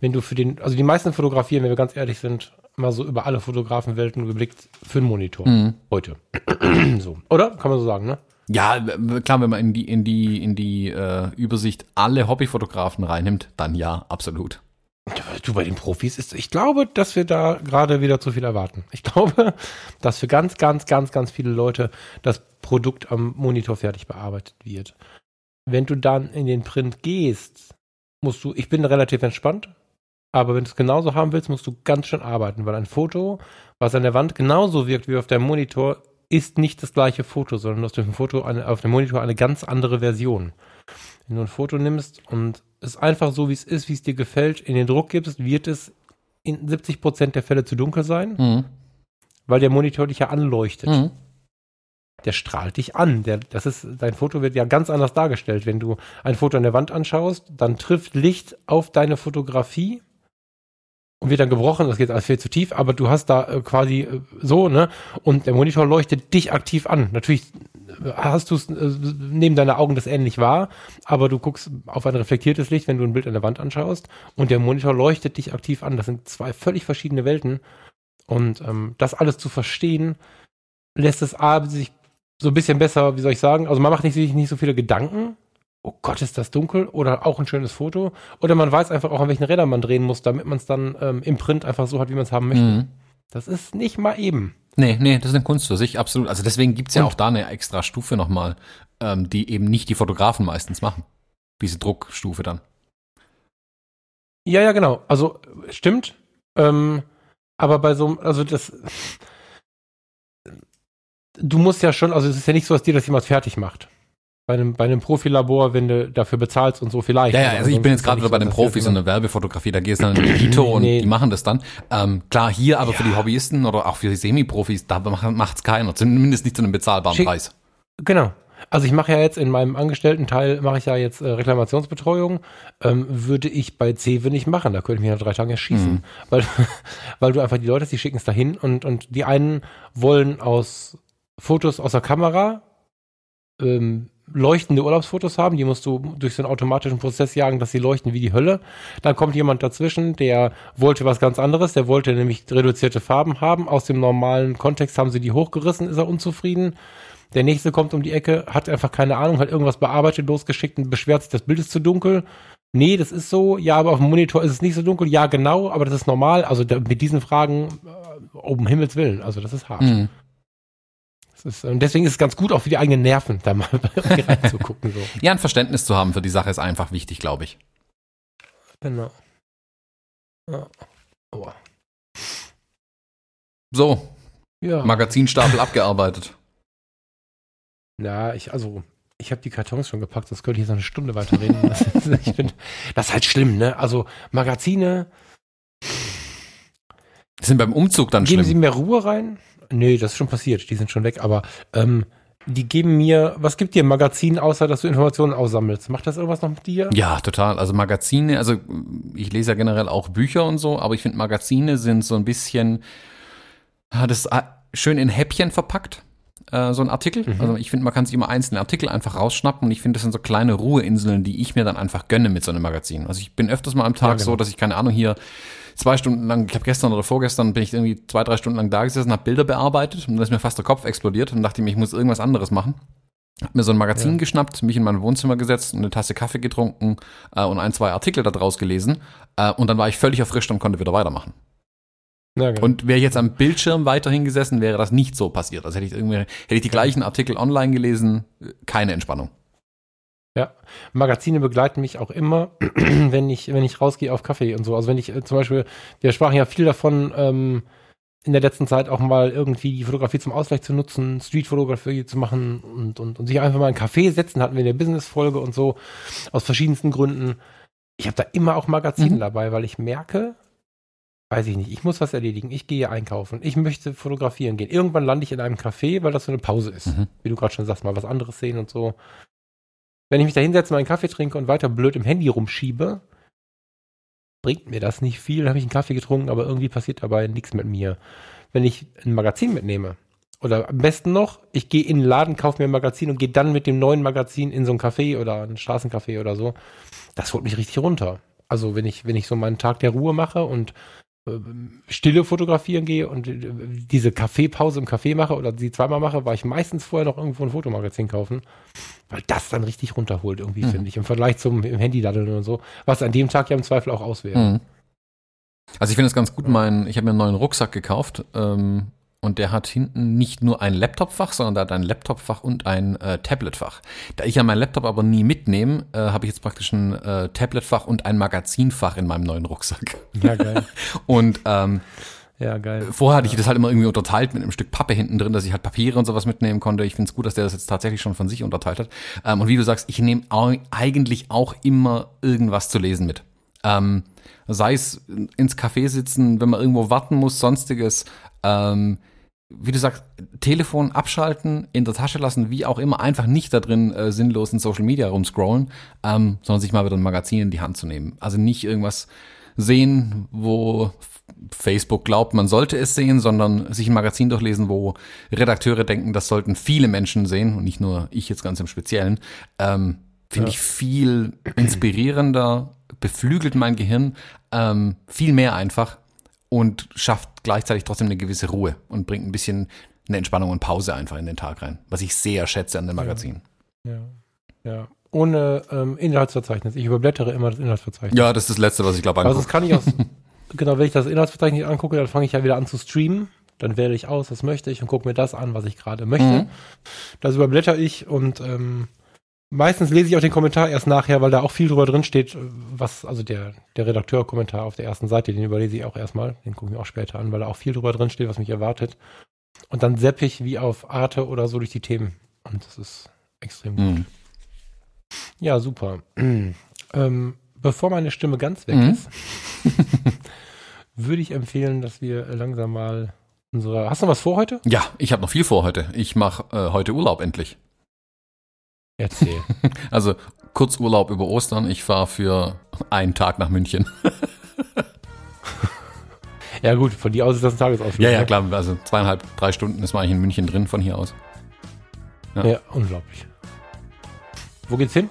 wenn du für den, also die meisten fotografieren, wenn wir ganz ehrlich sind, mal so über alle Fotografenwelten geblickt für einen Monitor. Mhm. Heute. so. Oder? Kann man so sagen, ne? Ja, klar, wenn man in die, in die, in die äh, Übersicht alle Hobbyfotografen reinnimmt, dann ja, absolut. Du, bei den Profis ist, ich glaube, dass wir da gerade wieder zu viel erwarten. Ich glaube, dass für ganz, ganz, ganz, ganz viele Leute das Produkt am Monitor fertig bearbeitet wird. Wenn du dann in den Print gehst, musst du, ich bin relativ entspannt, aber wenn du es genauso haben willst, musst du ganz schön arbeiten, weil ein Foto, was an der Wand genauso wirkt wie auf deinem Monitor, ist nicht das gleiche Foto, sondern du hast auf dem Foto eine, auf dem Monitor eine ganz andere Version. Wenn du ein Foto nimmst und es einfach so, wie es ist, wie es dir gefällt, in den Druck gibst, wird es in 70 Prozent der Fälle zu dunkel sein, mhm. weil der Monitor dich ja anleuchtet. Mhm. Der strahlt dich an. Der, das ist, dein Foto wird ja ganz anders dargestellt. Wenn du ein Foto an der Wand anschaust, dann trifft Licht auf deine Fotografie und wird dann gebrochen, das geht alles viel zu tief, aber du hast da äh, quasi äh, so, ne? Und der Monitor leuchtet dich aktiv an. Natürlich äh, hast du es neben deiner Augen das ähnlich wahr, aber du guckst auf ein reflektiertes Licht, wenn du ein Bild an der Wand anschaust und der Monitor leuchtet dich aktiv an. Das sind zwei völlig verschiedene Welten. Und ähm, das alles zu verstehen, lässt es A, sich so ein bisschen besser, wie soll ich sagen, also man macht sich nicht so viele Gedanken, oh Gott, ist das dunkel oder auch ein schönes Foto. Oder man weiß einfach auch, an welchen Rädern man drehen muss, damit man es dann ähm, im Print einfach so hat, wie man es haben möchte. Mhm. Das ist nicht mal eben. Nee, nee, das ist eine Kunst für sich, absolut. Also deswegen gibt's ja auch da eine extra Stufe nochmal, ähm, die eben nicht die Fotografen meistens machen. Diese Druckstufe dann. Ja, ja, genau. Also stimmt. Ähm, aber bei so, also das, du musst ja schon, also es ist ja nicht so, dass dir das jemand fertig macht bei einem, bei einem Profilabor, wenn du dafür bezahlst und so vielleicht. Ja, ja also ich bin jetzt gerade bei den Profis in der Werbefotografie, da gehst du dann in die Edito und nee. die machen das dann. Ähm, klar, hier aber ja. für die Hobbyisten oder auch für die Semi-Profis, da macht es keiner, zumindest nicht zu einem bezahlbaren Schick. Preis. Genau. Also ich mache ja jetzt in meinem Angestellten-Teil, mache ich ja jetzt äh, Reklamationsbetreuung, ähm, würde ich bei CEWE nicht machen, da könnte ich mich nach drei Tagen erschießen, mhm. weil, weil du einfach die Leute, die schicken es dahin und, und die einen wollen aus Fotos aus der Kamera ähm, leuchtende Urlaubsfotos haben, die musst du durch so einen automatischen Prozess jagen, dass sie leuchten wie die Hölle. Dann kommt jemand dazwischen, der wollte was ganz anderes, der wollte nämlich reduzierte Farben haben. Aus dem normalen Kontext haben sie die hochgerissen, ist er unzufrieden. Der nächste kommt um die Ecke, hat einfach keine Ahnung, hat irgendwas bearbeitet, losgeschickt und beschwert sich, das Bild ist zu dunkel. Nee, das ist so. Ja, aber auf dem Monitor ist es nicht so dunkel. Ja, genau, aber das ist normal. Also da, mit diesen Fragen, äh, um Himmels Willen, also das ist hart. Mhm. Ist, und deswegen ist es ganz gut, auch für die eigenen Nerven, da mal reinzugucken. So. ja, ein Verständnis zu haben für die Sache ist einfach wichtig, glaube ich. Genau. Ja. Oh. So, ja. Magazinstapel abgearbeitet. Ja, ich, also, ich habe die Kartons schon gepackt, sonst könnte ich jetzt noch eine Stunde weiterreden. Das ist, ich find, das ist halt schlimm, ne? Also, Magazine, Sind beim Umzug dann geben sie schlimm. mehr Ruhe rein? Nee, das ist schon passiert, die sind schon weg, aber ähm, die geben mir, was gibt dir ein Magazin, außer dass du Informationen aussammelst? Macht das irgendwas noch mit dir? Ja, total. Also Magazine, also ich lese ja generell auch Bücher und so, aber ich finde Magazine sind so ein bisschen, ah, das ist ah, schön in Häppchen verpackt, äh, so ein Artikel. Mhm. Also ich finde, man kann sich immer einzelne Artikel einfach rausschnappen und ich finde, das sind so kleine Ruheinseln, die ich mir dann einfach gönne mit so einem Magazin. Also ich bin öfters mal am Tag Ja, genau. so, dass ich keine Ahnung hier zwei Stunden lang, ich habe gestern oder vorgestern bin ich irgendwie zwei, drei Stunden lang da gesessen, habe Bilder bearbeitet und dann ist mir fast der Kopf explodiert und dachte mir, ich muss irgendwas anderes machen. Hab mir so ein Magazin Ja. geschnappt, mich in mein Wohnzimmer gesetzt, eine Tasse Kaffee getrunken äh, und ein, zwei Artikel da draus gelesen. Äh, und dann war ich völlig erfrischt und konnte wieder weitermachen. Ja, genau. Und wäre ich jetzt am Bildschirm weiterhin gesessen, wäre das nicht so passiert. Also hätte ich irgendwie, hätte ich die gleichen Artikel online gelesen, keine Entspannung. Ja, Magazine begleiten mich auch immer, wenn ich, wenn ich rausgehe auf Kaffee und so. Also wenn ich äh, zum Beispiel, wir sprachen ja viel davon, ähm, in der letzten Zeit auch mal irgendwie die Fotografie zum Ausgleich zu nutzen, Streetfotografie zu machen und, und, und sich einfach mal in einen Café setzen, hatten wir in der Business-Folge und so, aus verschiedensten Gründen. Ich habe da immer auch Magazine Mhm. dabei, weil ich merke, weiß ich nicht, ich muss was erledigen, ich gehe einkaufen, ich möchte fotografieren gehen. Irgendwann lande ich in einem Café, weil das so eine Pause ist. Mhm. Wie du gerade schon sagst, mal was anderes sehen und so. Wenn ich mich da hinsetze, mal einen Kaffee trinke und weiter blöd im Handy rumschiebe, bringt mir das nicht viel. Dann habe ich einen Kaffee getrunken, aber irgendwie passiert dabei nichts mit mir. Wenn ich ein Magazin mitnehme, oder am besten noch, ich gehe in den Laden, kaufe mir ein Magazin und gehe dann mit dem neuen Magazin in so ein Café oder ein Straßencafé oder so, das holt mich richtig runter. Also wenn ich, wenn ich so meinen Tag der Ruhe mache und ähm, Stille fotografieren gehe und äh, diese Kaffeepause im Café mache oder sie zweimal mache, war ich meistens vorher noch irgendwo ein Fotomagazin kaufen, weil das dann richtig runterholt irgendwie, Mhm. finde ich, im Vergleich zum im Handy daddeln und so, was an dem Tag ja im Zweifel auch aus wäre. Mhm. Also ich finde es ganz gut, mein, ich habe mir einen neuen Rucksack gekauft ähm, und der hat hinten nicht nur ein Laptopfach, sondern der hat ein Laptopfach und ein äh, Tabletfach. Da ich ja meinen Laptop aber nie mitnehme, äh, habe ich jetzt praktisch ein äh, Tabletfach und ein Magazinfach in meinem neuen Rucksack. Ja, geil. Und ähm, Ja, geil. Vorher hatte ich das halt immer irgendwie unterteilt mit einem Stück Pappe hinten drin, dass ich halt Papiere und sowas mitnehmen konnte. Ich finde es gut, dass der das jetzt tatsächlich schon von sich unterteilt hat. Ähm, und wie du sagst, ich nehme eigentlich auch immer irgendwas zu lesen mit. Ähm, sei es ins Café sitzen, wenn man irgendwo warten muss, sonstiges. Ähm, wie du sagst, Telefon abschalten, in der Tasche lassen, wie auch immer, einfach nicht da drin äh, sinnlos in Social Media rumscrollen, ähm, sondern sich mal wieder ein Magazin in die Hand zu nehmen. Also nicht irgendwas sehen, wo Facebook glaubt, man sollte es sehen, sondern sich ein Magazin durchlesen, wo Redakteure denken, das sollten viele Menschen sehen und nicht nur ich jetzt ganz im Speziellen. Ähm, Finde Ja. ich viel inspirierender, beflügelt mein Gehirn, ähm, viel mehr einfach und schafft gleichzeitig trotzdem eine gewisse Ruhe und bringt ein bisschen eine Entspannung und Pause einfach in den Tag rein, was ich sehr schätze an dem Magazin. Ja. ja. Ohne ähm, Inhaltsverzeichnis. Ich überblättere immer das Inhaltsverzeichnis. Ja, das ist das Letzte, was ich glaube Also das kann ich aus, genau, wenn ich das Inhaltsverzeichnis angucke, dann fange ich ja wieder an zu streamen. Dann wähle ich aus, was möchte ich und gucke mir das an, was ich gerade möchte. Mhm. Das überblätter ich und ähm, meistens lese ich auch den Kommentar erst nachher, weil da auch viel drüber drin steht, was, also der, der Redakteur-Kommentar auf der ersten Seite, den überlese ich auch erstmal, den gucke ich mir auch später an, weil da auch viel drüber drin steht, was mich erwartet. Und dann sepp ich wie auf Arte oder so durch die Themen. Und das ist extrem gut. Mhm. Ja, super. ähm, bevor meine Stimme ganz weg Mhm. ist, würde ich empfehlen, dass wir langsam mal unsere. Hast du noch was vor heute? Ja, ich habe noch viel vor heute. Ich mache äh, heute Urlaub endlich. Erzähl. Also Kurzurlaub über Ostern. Ich fahre für einen Tag nach München. ja, gut, von dir aus ist das ein Tagesausflug. Ja, ja, ne? klar. Also zweieinhalb, drei Stunden ist man eigentlich in München drin von hier aus. Ja. Ja, unglaublich. Wo geht's hin?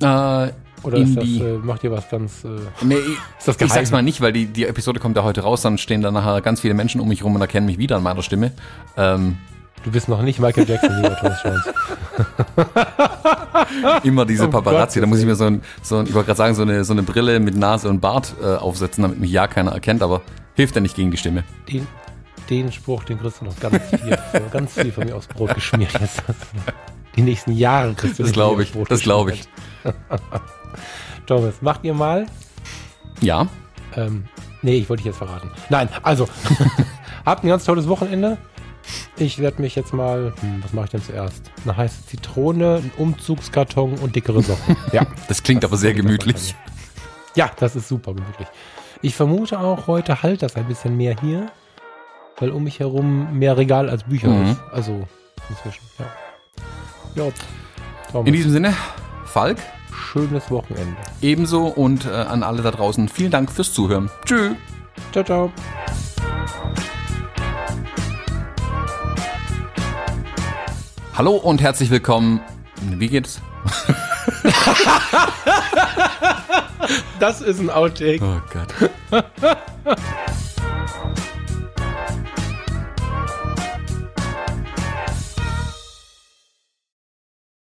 Äh, Oder In ist das, die- äh, macht ihr was ganz. Äh, nee, ist das ich sag's mal nicht, weil die, die Episode kommt ja heute raus, dann stehen da nachher ganz viele Menschen um mich rum und erkennen mich wieder an meiner Stimme. Ähm, Du bist noch nicht Michael Jackson, lieber Thomas Jones. immer diese Oh Paparazzi. Gott, da muss ich mir so ein, so ein ich wollte gerade sagen, so eine, so eine Brille mit Nase und Bart äh, aufsetzen, damit mich ja keiner erkennt, aber hilft ja nicht gegen die Stimme. Den, den Spruch, den kriegst du noch ganz viel, ganz viel von mir aufs Brot geschmiert. Jetzt. Die nächsten Jahre kriegst du Das glaube ich, das glaube ich. Thomas, macht ihr mal Ja. Ähm, nee, ich wollte dich jetzt verraten. Nein, also, habt ein ganz tolles Wochenende. Ich werde mich jetzt mal, hm, was mache ich denn zuerst? Eine heiße Zitrone, ein Umzugskarton und dickere Socken. Ja, Das klingt aber sehr gemütlich. Ja, das ist super gemütlich. Ich vermute auch, heute halt das ein bisschen mehr hier, weil um mich herum mehr Regal als Bücher Mhm. ist. Also inzwischen, ja. Ja, In diesem Sinne, Falk, schönes Wochenende. ebenso und äh, an alle da draußen vielen Dank fürs Zuhören. Tschüss. Ciao, ciao. Hallo und herzlich willkommen. Wie geht's? Das ist ein Outtake. Oh Gott.